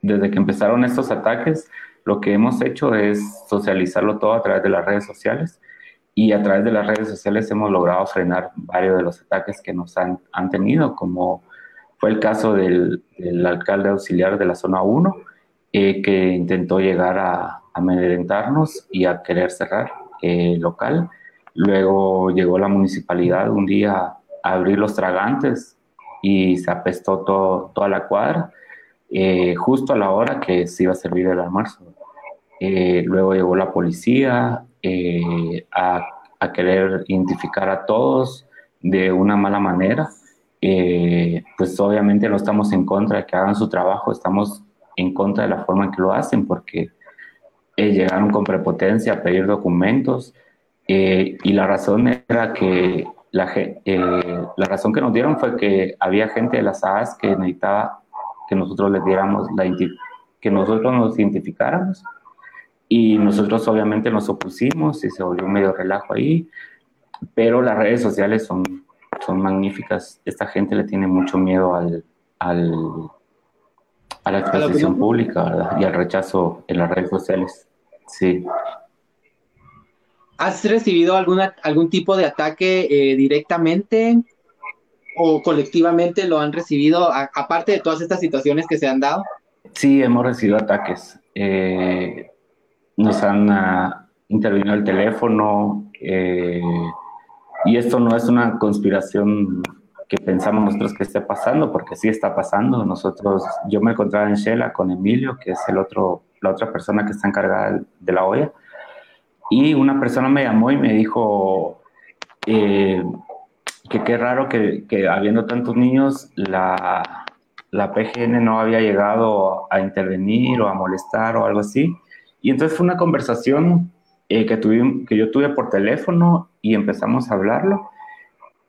desde que empezaron estos ataques, lo que hemos hecho es socializarlo todo a través de las redes sociales y a través de las redes sociales hemos logrado frenar varios de los ataques que nos han, han tenido, como fue el caso del, del, alcalde auxiliar de la zona 1, eh, que intentó llegar a, amedrentarnos y a querer cerrar el local. Luego llegó la municipalidad un día a abrir los tragantes y se apestó toda la cuadra, eh, justo a la hora que se iba a servir el almuerzo. Eh, luego llegó la policía, eh, a, querer identificar a todos de una mala manera. Eh, pues obviamente no estamos en contra de que hagan su trabajo, estamos en contra de la forma en que lo hacen, porque eh, llegaron con prepotencia a pedir documentos y la razón era que la, la razón que nos dieron fue que había gente de las AAS que necesitaba que nosotros les diéramos la que nosotros nos identificáramos y nosotros obviamente nos opusimos y se volvió medio relajo ahí, pero las redes sociales son, son magníficas. Esta gente le tiene mucho miedo al, al a la exposición pública ¿verdad? y al rechazo en las redes sociales. Sí. ¿Has recibido alguna, algún tipo de ataque eh, directamente o colectivamente lo han recibido, aparte de todas estas situaciones que se han dado? Sí, hemos recibido ataques. Eh, nos han uh, intervenido el teléfono eh, y esto no es una conspiración que pensamos nosotros que esté pasando, porque sí está pasando. Nosotros, yo me encontraba en Shela con Emilio, que es el otro, la otra persona que está encargada de la olla, y una persona me llamó y me dijo eh, que qué raro que, que, habiendo tantos niños, la, la PGN no había llegado a intervenir o a molestar o algo así. Y entonces fue una conversación eh, que, tuvimos, que yo tuve por teléfono y empezamos a hablarlo.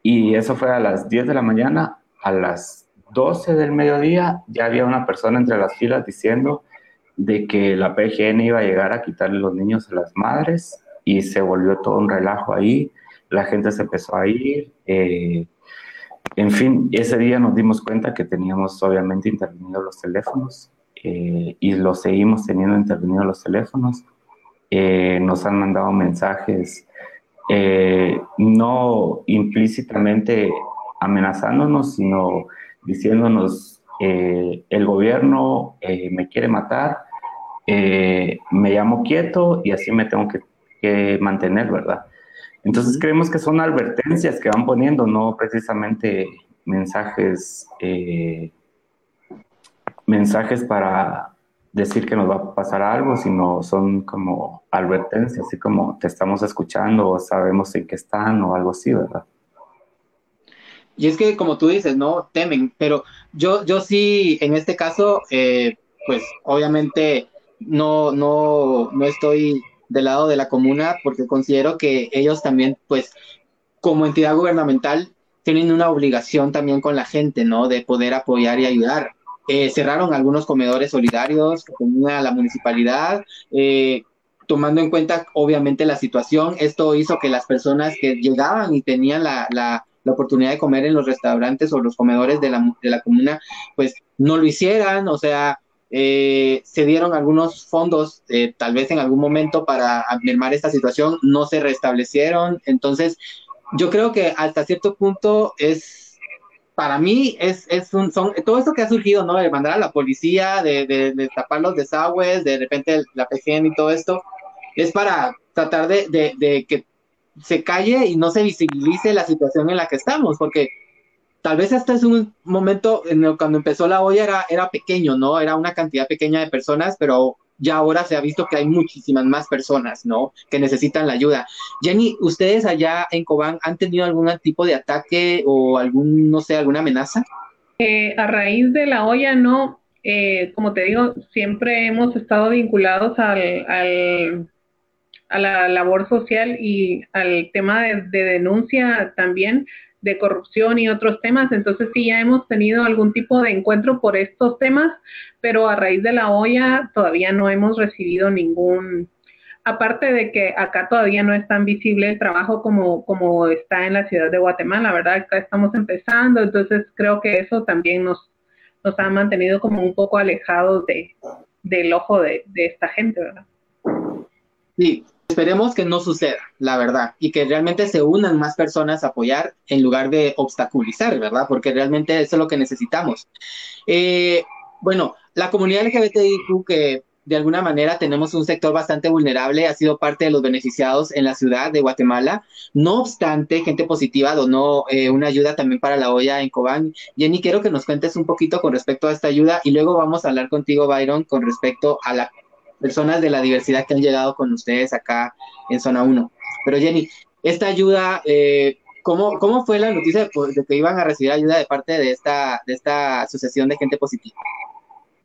Y eso fue a las 10 de la mañana. A las 12 del mediodía ya había una persona entre las filas diciendo de que la PGN iba a llegar a quitarle los niños a las madres y se volvió todo un relajo ahí. La gente se empezó a ir. Eh, en fin, ese día nos dimos cuenta que teníamos obviamente intervenido los teléfonos eh, y lo seguimos teniendo intervenido los teléfonos. Eh, nos han mandado mensajes eh, no implícitamente amenazándonos, sino diciéndonos el gobierno me quiere matar, me llamo quieto y así me tengo que, que mantener, ¿verdad? Entonces creemos que son advertencias que van poniendo, no precisamente mensajes mensajes para decir que nos va a pasar algo, sino son como advertencias, así como te estamos escuchando o sabemos en qué están o algo así, ¿verdad? Y es que como tú dices, no temen, pero yo, yo sí, en este caso, eh, pues obviamente no, no, no estoy del lado de la comuna porque considero que ellos también, pues, como entidad gubernamental, tienen una obligación también con la gente, ¿no? De poder apoyar y ayudar. Eh, cerraron algunos comedores solidarios que tenía la municipalidad, eh, tomando en cuenta obviamente la situación. Esto hizo que las personas que llegaban y tenían la, la, oportunidad de comer en los restaurantes o los comedores de la, de la comuna, pues no lo hicieran, o sea, eh, se dieron algunos fondos, eh, tal vez en algún momento, para mermar esta situación, no se restablecieron. Entonces, yo creo que hasta cierto punto es, para mí, es, es un, son, todo esto que ha surgido, ¿no? De mandar a la policía, de, de, tapar los desagües, de repente la PGN y todo esto, es para tratar de, de que se calle y no se visibilice la situación en la que estamos, porque tal vez hasta es un momento cuando empezó la olla era, era pequeño, ¿no? Era una cantidad pequeña de personas, pero ya ahora se ha visto que hay muchísimas más personas, ¿no? Que necesitan la ayuda. Jenny, ¿ustedes allá en Cobán han tenido algún tipo de ataque o algún, no sé, alguna amenaza? Eh, a raíz de la olla, no. Eh, como te digo, siempre hemos estado vinculados al, al, a la labor social y al tema de, de denuncia también de corrupción y otros temas. Entonces sí, ya hemos tenido algún tipo de encuentro por estos temas, pero a raíz de la olla todavía no hemos recibido ningún, aparte de que acá todavía no es tan visible el trabajo como, como está en la ciudad de Guatemala, ¿verdad? Acá estamos empezando, entonces creo que eso también nos, nos ha mantenido como un poco alejados de, del ojo de, de esta gente, ¿verdad? Sí, Esperemos que no suceda, la verdad, y que realmente se unan más personas a apoyar en lugar de obstaculizar, ¿verdad? Porque realmente eso es lo que necesitamos. Eh, bueno, la comunidad LGBTIQ que de alguna manera tenemos un sector bastante vulnerable, ha sido parte de los beneficiados en la ciudad de Guatemala. No obstante, gente positiva donó eh, una ayuda también para la olla en Cobán. Jenny, quiero que nos cuentes un poquito con respecto a esta ayuda y luego vamos a hablar contigo, Byron, con respecto a la personas de la diversidad que han llegado con ustedes acá en Zona 1. Pero Jenny, esta ayuda, eh, ¿cómo, ¿cómo, fue la noticia de, que iban a recibir ayuda de parte de esta, de esta asociación de gente positiva?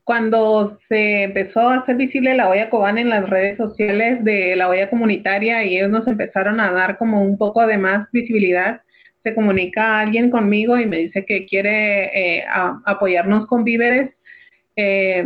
Cuando se empezó a hacer visible la olla Cobán en las redes sociales de la olla comunitaria y ellos nos empezaron a dar como un poco de más visibilidad, se comunica alguien conmigo y me dice que quiere eh, apoyarnos con víveres. Eh,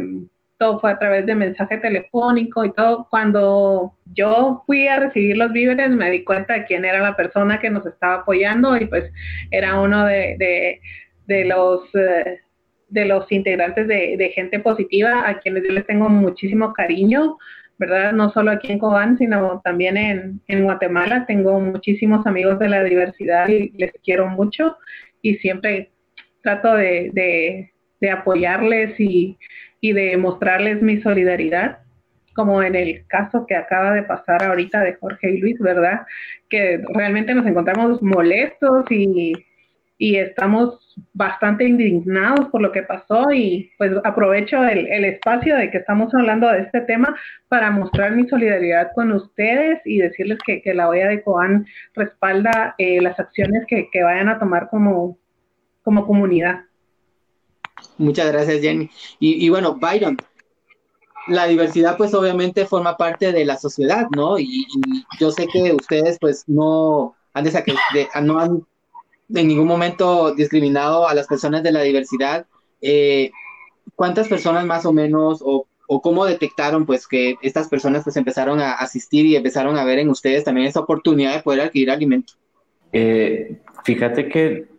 fue a través de mensaje telefónico y todo. Cuando yo fui a recibir los víveres me di cuenta de quién era la persona que nos estaba apoyando y pues era uno de, de, los... Eh, de los integrantes de, gente positiva a quienes yo les tengo muchísimo cariño, ¿verdad? No solo aquí en Cobán, sino también en, en Guatemala. Tengo muchísimos amigos de la diversidad y les quiero mucho y siempre trato de, de apoyarles y, y de mostrarles mi solidaridad, como en el caso que acaba de pasar ahorita de Jorge y Luis, ¿verdad? Que realmente nos encontramos molestos y, y estamos bastante indignados por lo que pasó y pues aprovecho el, espacio de que estamos hablando de este tema para mostrar mi solidaridad con ustedes y decirles que, que la OEA de Coan respalda eh, las acciones que, que vayan a tomar como, como comunidad. Muchas gracias, Jenny. Y, bueno, Byron, la diversidad pues obviamente forma parte de la sociedad, ¿no? Y, yo sé que ustedes pues no han, no han en ningún momento discriminado a las personas de la diversidad. Eh, ¿Cuántas personas más o menos o, o, cómo detectaron pues que estas personas pues empezaron a asistir y empezaron a ver en ustedes también esa oportunidad de poder adquirir alimento? Eh, fíjate que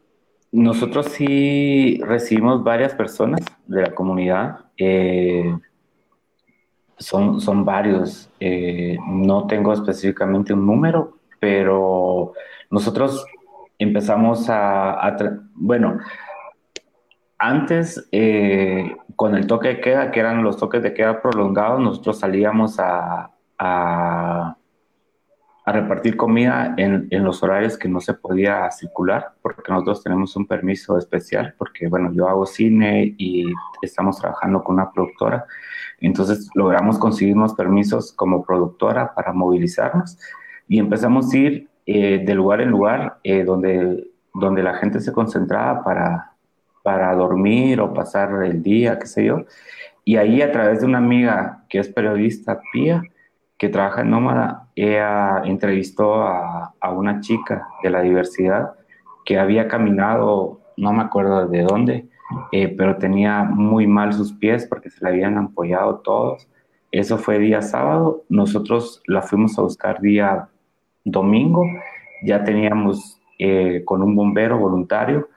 nosotros sí recibimos varias personas de la comunidad. Eh, son, son varios. Eh, no tengo específicamente un número, pero nosotros empezamos a, bueno, antes eh, con el toque de queda, que eran los toques de queda prolongados, nosotros salíamos a a repartir comida en, en, los horarios que no se podía circular, porque nosotros tenemos un permiso especial, porque bueno, yo hago cine y estamos trabajando con una productora, entonces logramos conseguir unos permisos como productora para movilizarnos y empezamos a ir eh, de lugar en lugar eh, donde, donde la gente se concentraba para, para dormir o pasar el día, qué sé yo, Y ahí a través de una amiga que es periodista, Pía, que trabaja en Nómada, ella entrevistó a, una chica de la diversidad que había caminado, no me acuerdo de dónde, eh, pero tenía muy mal sus pies porque se le habían ampollado todos. Eso fue día sábado, nosotros la fuimos a buscar día domingo, ya teníamos eh, con un bombero voluntario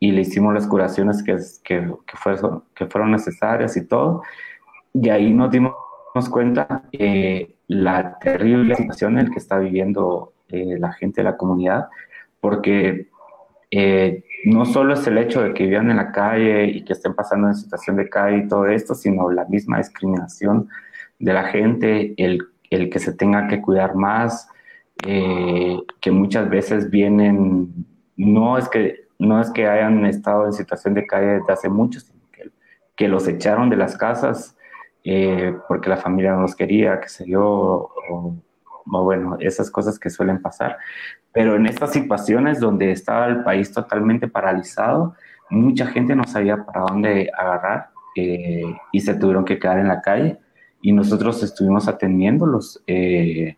y le hicimos las curaciones que, que, que fueron necesarias y todo. Y ahí nos dimos cuenta eh, la terrible situación en la que está viviendo eh, la gente de la comunidad, porque eh, no solo es el hecho de que vivan en la calle y que estén pasando en situación de calle y todo esto, sino la misma discriminación de la gente, el, el que se tenga que cuidar más, eh, que muchas veces vienen, no es que, no es que hayan estado en situación de calle desde hace mucho, sino que, que los echaron de las casas eh, porque la familia no los quería, que se dio, o, o bueno, esas cosas que suelen pasar. Pero en estas situaciones donde estaba el país totalmente paralizado, mucha gente no sabía para dónde agarrar eh, y se tuvieron que quedar en la calle y nosotros estuvimos atendiéndolos. Eh,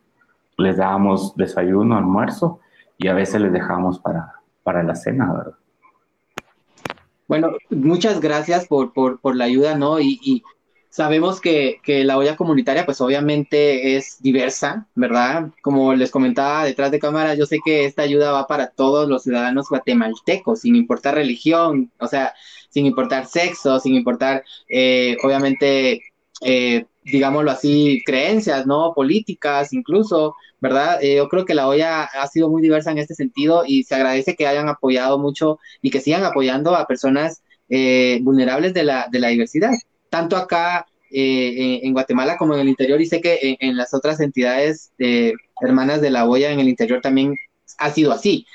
les dábamos desayuno, almuerzo y a veces les dejábamos para, para la cena, ¿verdad? Bueno, muchas gracias por, por, por la ayuda, ¿no? Y, y Sabemos que, la olla comunitaria, pues obviamente es diversa, ¿verdad? Como les comentaba detrás de cámara, yo sé que esta ayuda va para todos los ciudadanos guatemaltecos, sin importar religión, o sea, sin importar sexo, sin importar, eh, obviamente, eh, digámoslo así, creencias, ¿no? Políticas incluso, ¿verdad? Eh, yo creo que la olla ha sido muy diversa en este sentido y se agradece que hayan apoyado mucho y que sigan apoyando a personas eh, vulnerables de la, de la diversidad tanto acá eh, en Guatemala como en el interior, y sé que en, en las otras entidades eh, hermanas de la olla en el interior también ha sido así.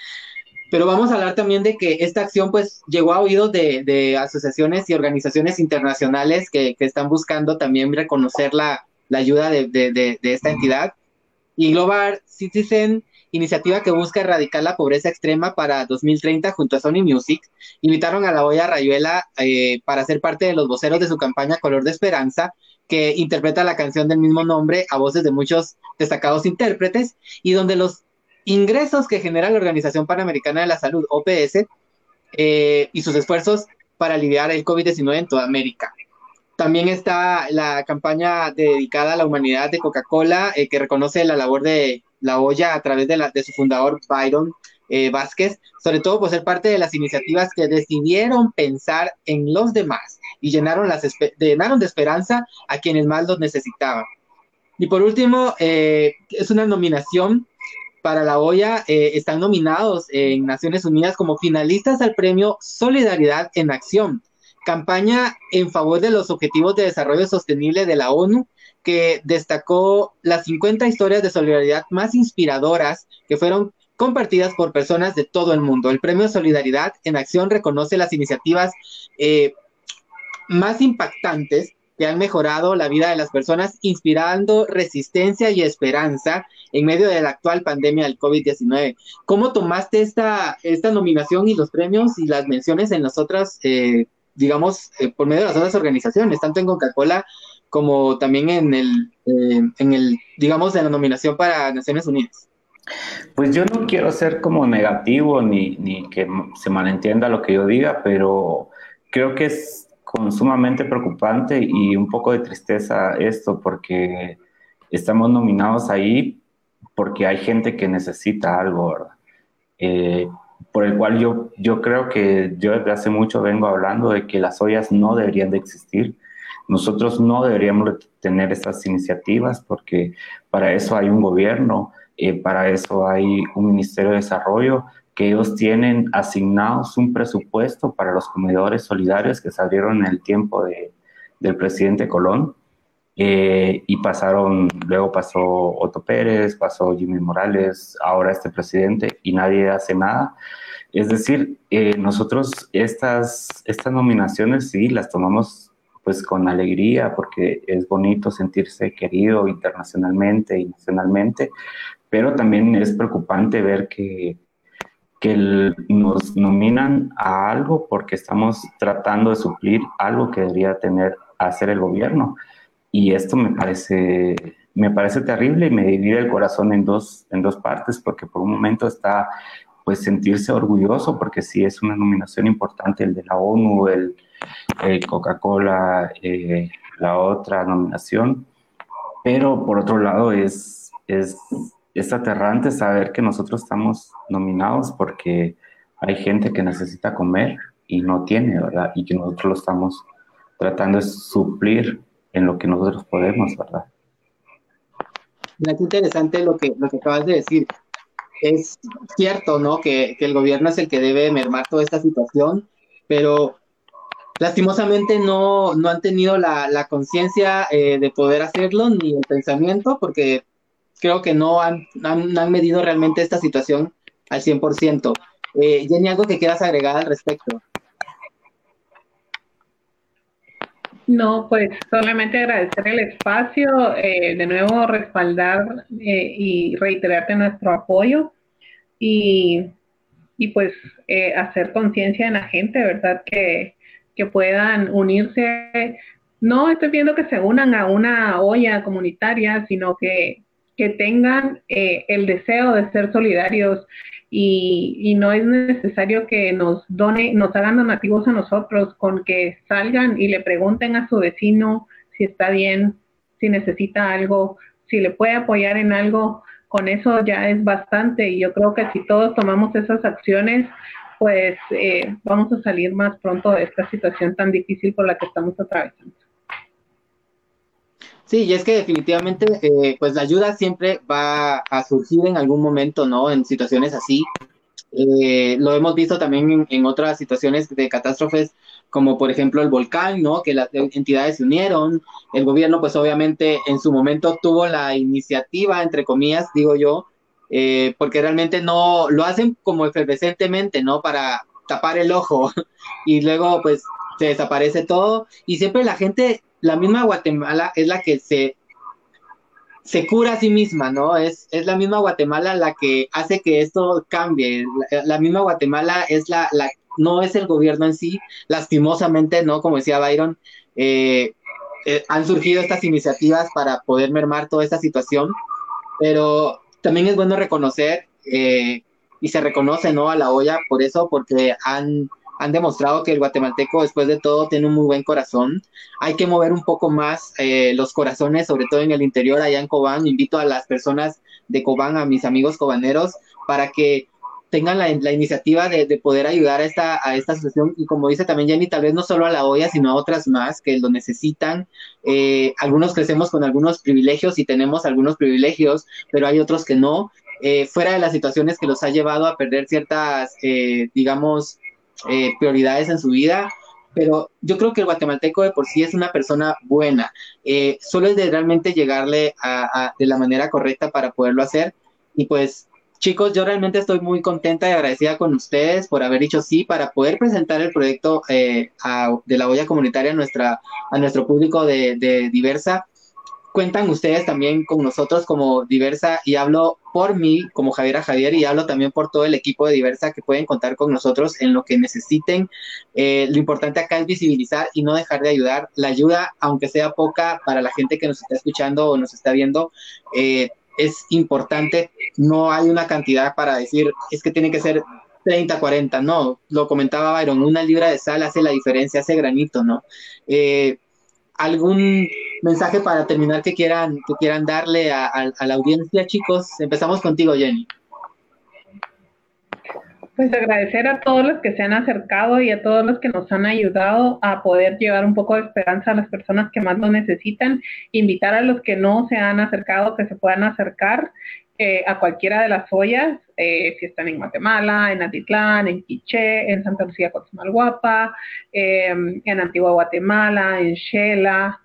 Pero vamos a hablar también de que esta acción pues llegó a oídos de, de asociaciones y organizaciones internacionales que, que, están buscando también reconocer la, la ayuda de, de, de, esta entidad. Y Global Citizen iniciativa que busca erradicar la pobreza extrema para 2030 junto a Sony Music, invitaron a la olla Rayuela eh, para ser parte de los voceros de su campaña Color de Esperanza, que interpreta la canción del mismo nombre a voces de muchos destacados intérpretes y donde los ingresos que genera la Organización Panamericana de la Salud, OPS, eh, y sus esfuerzos para aliviar el COVID-19 en toda América. También está la campaña dedicada a la humanidad de Coca-Cola, eh, que reconoce la labor de la olla a través de, la, de su fundador Byron eh, Vázquez, sobre todo por ser parte de las iniciativas que decidieron pensar en los demás y llenaron, las, llenaron de esperanza a quienes más los necesitaban. Y por último, eh, es una nominación para la olla. Eh, están nominados en Naciones Unidas como finalistas al premio Solidaridad en Acción, campaña en favor de los Objetivos de Desarrollo Sostenible de la ONU que destacó las 50 historias de solidaridad más inspiradoras que fueron compartidas por personas de todo el mundo. El Premio Solidaridad en Acción reconoce las iniciativas eh, más impactantes que han mejorado la vida de las personas, inspirando resistencia y esperanza en medio de la actual pandemia del COVID-19. ¿Cómo tomaste esta, esta nominación y los premios y las menciones en las otras, eh, digamos, eh, por medio de las otras organizaciones, tanto en Coca-Cola como también en el, en el, digamos, en la nominación para Naciones Unidas? Pues yo no quiero ser como negativo ni, ni que se malentienda lo que yo diga, pero creo que es sumamente preocupante y un poco de tristeza esto porque estamos nominados ahí porque hay gente que necesita algo. Eh, por el cual yo, yo creo que yo desde hace mucho vengo hablando de que las ollas no deberían de existir, nosotros no deberíamos tener estas iniciativas porque para eso hay un gobierno, eh, para eso hay un Ministerio de Desarrollo, que ellos tienen asignados un presupuesto para los comedores solidarios que salieron en el tiempo de, del presidente Colón. Eh, y pasaron, luego pasó Otto Pérez, pasó Jimmy Morales, ahora este presidente, y nadie hace nada. Es decir, eh, nosotros estas, estas nominaciones sí las tomamos pues con alegría, porque es bonito sentirse querido internacionalmente y nacionalmente, pero también es preocupante ver que, que nos nominan a algo porque estamos tratando de suplir algo que debería tener hacer el gobierno. Y esto me parece, me parece terrible y me divide el corazón en dos, en dos partes, porque por un momento está pues sentirse orgulloso, porque sí es una nominación importante, el de la ONU, el, Coca-Cola, eh, la otra nominación, pero por otro lado es, es, es aterrante saber que nosotros estamos nominados porque hay gente que necesita comer y no tiene, ¿verdad? Y que nosotros lo estamos tratando de suplir en lo que nosotros podemos, ¿verdad? Es interesante lo que, lo que acabas de decir. Es cierto, ¿no? Que, que el gobierno es el que debe mermar toda esta situación, pero lastimosamente no, no han tenido la, la conciencia eh, de poder hacerlo ni el pensamiento, porque creo que no han, han, han medido realmente esta situación al 100%. Eh, Jenny, ¿algo que quieras agregar al respecto? No, pues solamente agradecer el espacio, eh, de nuevo respaldar eh, y reiterarte nuestro apoyo y, y pues eh, hacer conciencia en la gente, ¿verdad? Que, que puedan unirse. No estoy viendo que se unan a una olla comunitaria, sino que, que tengan el deseo de ser solidarios y, no es necesario que nos done, nos hagan donativos a nosotros, con que salgan y le pregunten a su vecino si está bien, si necesita algo, si le puede apoyar en algo, con eso ya es bastante y yo creo que si todos tomamos esas acciones, pues eh, vamos a salir más pronto de esta situación tan difícil por la que estamos atravesando. Sí, y es que definitivamente, eh, pues la ayuda siempre va a surgir en algún momento, ¿no? En situaciones así. Eh, lo hemos visto también en, otras situaciones de catástrofes, como por ejemplo el volcán, ¿no? Que las entidades se unieron. El gobierno, pues obviamente en su momento tuvo la iniciativa, entre comillas, digo yo, eh, porque realmente no lo hacen como efervescentemente, ¿no? Para tapar el ojo y luego pues se desaparece todo y siempre la gente la misma Guatemala es la que se, se cura a sí misma, ¿no? Es, es la misma Guatemala la que hace que esto cambie. La, misma Guatemala es la, la, no es el gobierno en sí, lastimosamente, ¿no? Como decía Byron, eh, eh, han surgido estas iniciativas para poder mermar toda esta situación, pero también es bueno reconocer eh, y se reconoce, ¿no? A la olla por eso, porque han han demostrado que el guatemalteco, después de todo, tiene un muy buen corazón. Hay que mover un poco más eh, los corazones, sobre todo en el interior, allá en Cobán. Invito a las personas de Cobán, a mis amigos cobaneros, para que tengan la, iniciativa de, poder ayudar a esta, a esta asociación. Y como dice también Jenny, tal vez no solo a la olla, sino a otras más que lo necesitan. Eh, algunos crecemos con algunos privilegios y tenemos algunos privilegios, pero hay otros que no. Eh, fuera de las situaciones que los ha llevado a perder ciertas, digamos, eh, prioridades en su vida, pero yo creo que el guatemalteco de por sí es una persona buena. Eh, solo es realmente llegarle de la manera correcta para poderlo hacer. Y pues, chicos, yo realmente estoy muy contenta y agradecida con ustedes por haber dicho sí para poder presentar el proyecto eh, de la olla comunitaria a, nuestra, a nuestro público de Diversa cuentan ustedes también con nosotros como Diversa y hablo por mí como Javier a Javier y hablo también por todo el equipo de Diversa que pueden contar con nosotros en lo que necesiten. Eh, lo importante acá es visibilizar y no dejar de ayudar. La ayuda, aunque sea poca para la gente que nos está escuchando o nos está viendo, eh, es importante. No hay una cantidad para decir es que tiene que ser 30, 40, no, lo comentaba Byron, una libra de sal hace la diferencia, hace granito, ¿no? Eh, ¿Algún mensaje para terminar que quieran, que quieran darle a, la audiencia, chicos? Empezamos contigo, Jenny. Pues agradecer a todos los que se han acercado y a todos los que nos han ayudado a poder llevar un poco de esperanza a las personas que más lo necesitan. Invitar a los que no se han acercado que se puedan acercar eh, a cualquiera de las ollas, eh, si están en Guatemala, en Atitlán, en Quiché, en Santa Lucía Cotzmalguapa, eh, en Antigua Guatemala, en Shela,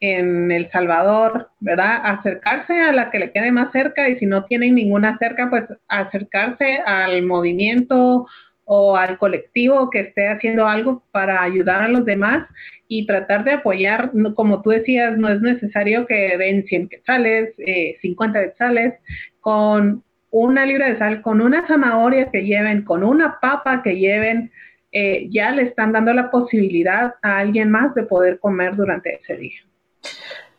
en El Salvador, ¿verdad? Acercarse a la que le quede más cerca y si no tienen ninguna cerca, pues acercarse al movimiento o al colectivo que esté haciendo algo para ayudar a los demás y tratar de apoyar, como tú decías, no es necesario que den 100 quetzales, eh, 50 quetzales, con una libra de sal, con una zanahoria que lleven, con una papa que lleven, eh, ya le están dando la posibilidad a alguien más de poder comer durante ese día.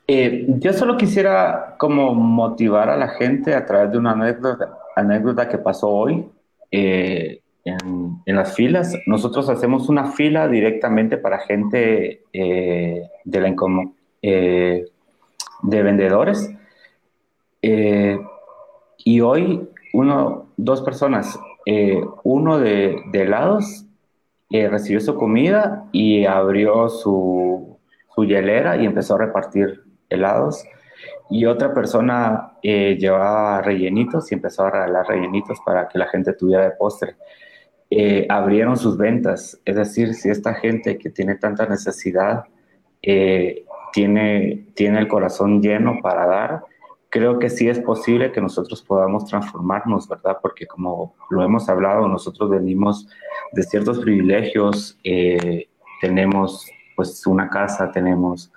Eh, yo solo quisiera como motivar a la gente a través de una anécdota, anécdota que pasó hoy eh, en, las filas. Nosotros hacemos una fila directamente para gente de la de vendedores. Y hoy uno, dos personas, uno de, de helados eh, recibió su comida y abrió su, su, hielera y empezó a repartir helados. Y otra persona eh, llevaba rellenitos y empezó a regalar rellenitos para que la gente tuviera de postre. Eh, abrieron sus ventas, es decir, si esta gente que tiene tanta necesidad tiene, tiene el corazón lleno para dar, creo que sí es posible que nosotros podamos transformarnos, ¿verdad? Porque como lo hemos hablado, nosotros venimos de ciertos privilegios, eh, tenemos pues una casa, tenemos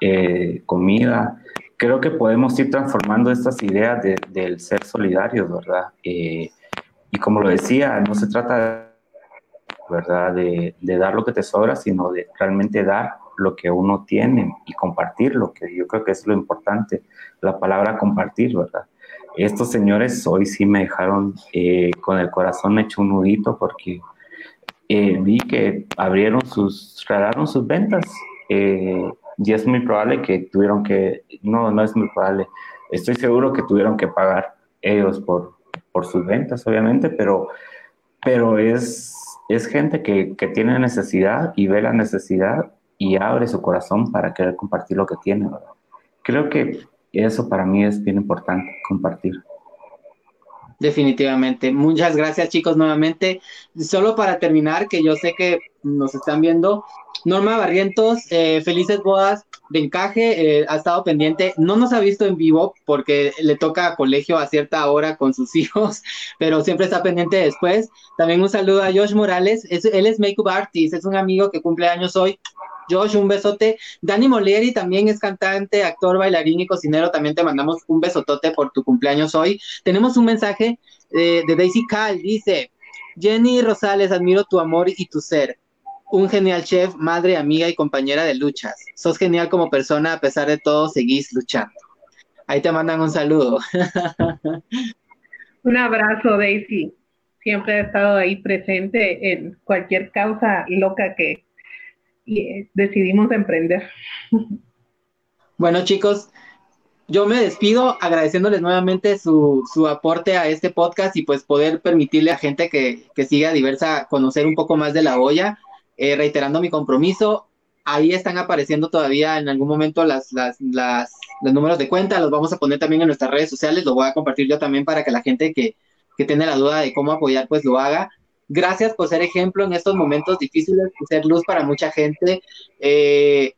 eh, comida. Creo que podemos ir transformando estas ideas del ser solidarios, ¿verdad? Eh, y como lo decía, no se trata, ¿verdad?, de, de dar lo que te sobra, sino de realmente dar lo que uno tiene y compartirlo, que yo creo que es lo importante, la palabra compartir, ¿verdad? Estos señores hoy sí me dejaron eh, con el corazón hecho un nudito porque eh, vi que abrieron sus, cerraron sus ventas eh, y es muy probable que tuvieron que, no, no es muy probable, estoy seguro que tuvieron que pagar ellos por, por sus ventas, obviamente, pero, pero es, es gente que, que tiene necesidad y ve la necesidad y abre su corazón para querer compartir lo que tiene. Creo que eso para mí es bien importante, compartir. Definitivamente. Muchas gracias chicos nuevamente. Solo para terminar, que yo sé que nos están viendo, Norma Barrientos, eh, felices bodas de encaje, eh, ha estado pendiente, no nos ha visto en vivo porque le toca colegio a cierta hora con sus hijos, pero siempre está pendiente después. También un saludo a Josh Morales, él es makeup artist, es un amigo que cumple años hoy Josh, un besote. Dani Moleri también es cantante, actor, bailarín y cocinero. También te mandamos un besotote por tu cumpleaños hoy. Tenemos un mensaje eh, de Daisy Cal. Dice, Jenny Rosales, admiro tu amor y tu ser. Un genial chef, madre, amiga y compañera de luchas. Sos genial como persona, a pesar de todo, seguís luchando. Ahí te mandan un saludo. un abrazo, Daisy. Siempre ha estado ahí presente en cualquier causa loca que, y eh, decidimos emprender. Bueno, chicos, yo me despido agradeciéndoles nuevamente su, su, aporte a este podcast y pues poder permitirle a gente que, que siga diversa conocer un poco más de la olla, eh, reiterando mi compromiso. Ahí están apareciendo todavía en algún momento las, las, las, los números de cuenta, los vamos a poner también en nuestras redes sociales, lo voy a compartir yo también para que la gente que, que tiene la duda de cómo apoyar, pues lo haga. Gracias por ser ejemplo en estos momentos difíciles, por ser luz para mucha gente. Eh,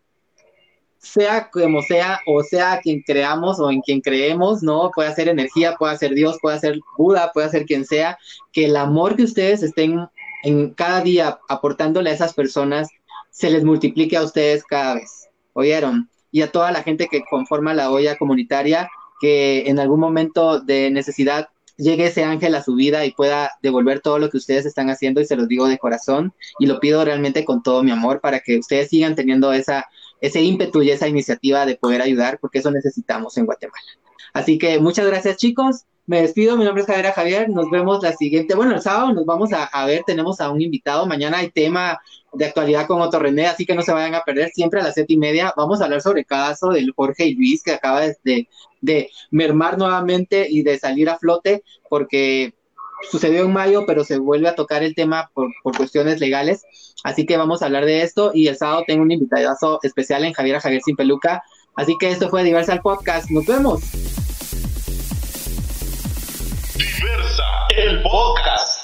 sea como sea, o sea quien creamos o en quien creemos, ¿no? Puede ser energía, puede ser Dios, puede ser Buda, puede ser quien sea, que el amor que ustedes estén en cada día aportándole a esas personas se les multiplique a ustedes cada vez. ¿Oyeron? Y a toda la gente que conforma la olla comunitaria, que en algún momento de necesidad llegue ese ángel a su vida y pueda devolver todo lo que ustedes están haciendo y se los digo de corazón y lo pido realmente con todo mi amor para que ustedes sigan teniendo esa, ese ímpetu y esa iniciativa de poder ayudar porque eso necesitamos en Guatemala. Así que muchas gracias chicos. Me despido, mi nombre es Javier Javier, nos vemos la siguiente, bueno, el sábado nos vamos a, ver, tenemos a un invitado, mañana hay tema de actualidad con Otto así que no se vayan a perder, siempre a las siete y media vamos a hablar sobre el caso del Jorge y Luis que acaba de, de mermar nuevamente y de salir a flote, porque sucedió en mayo, pero se vuelve a tocar el tema por, por, cuestiones legales. Así que vamos a hablar de esto y el sábado tengo un invitado especial en Javier Javier Sin Peluca. Así que esto fue Diversa Podcast. Nos vemos. Diversa el podcast.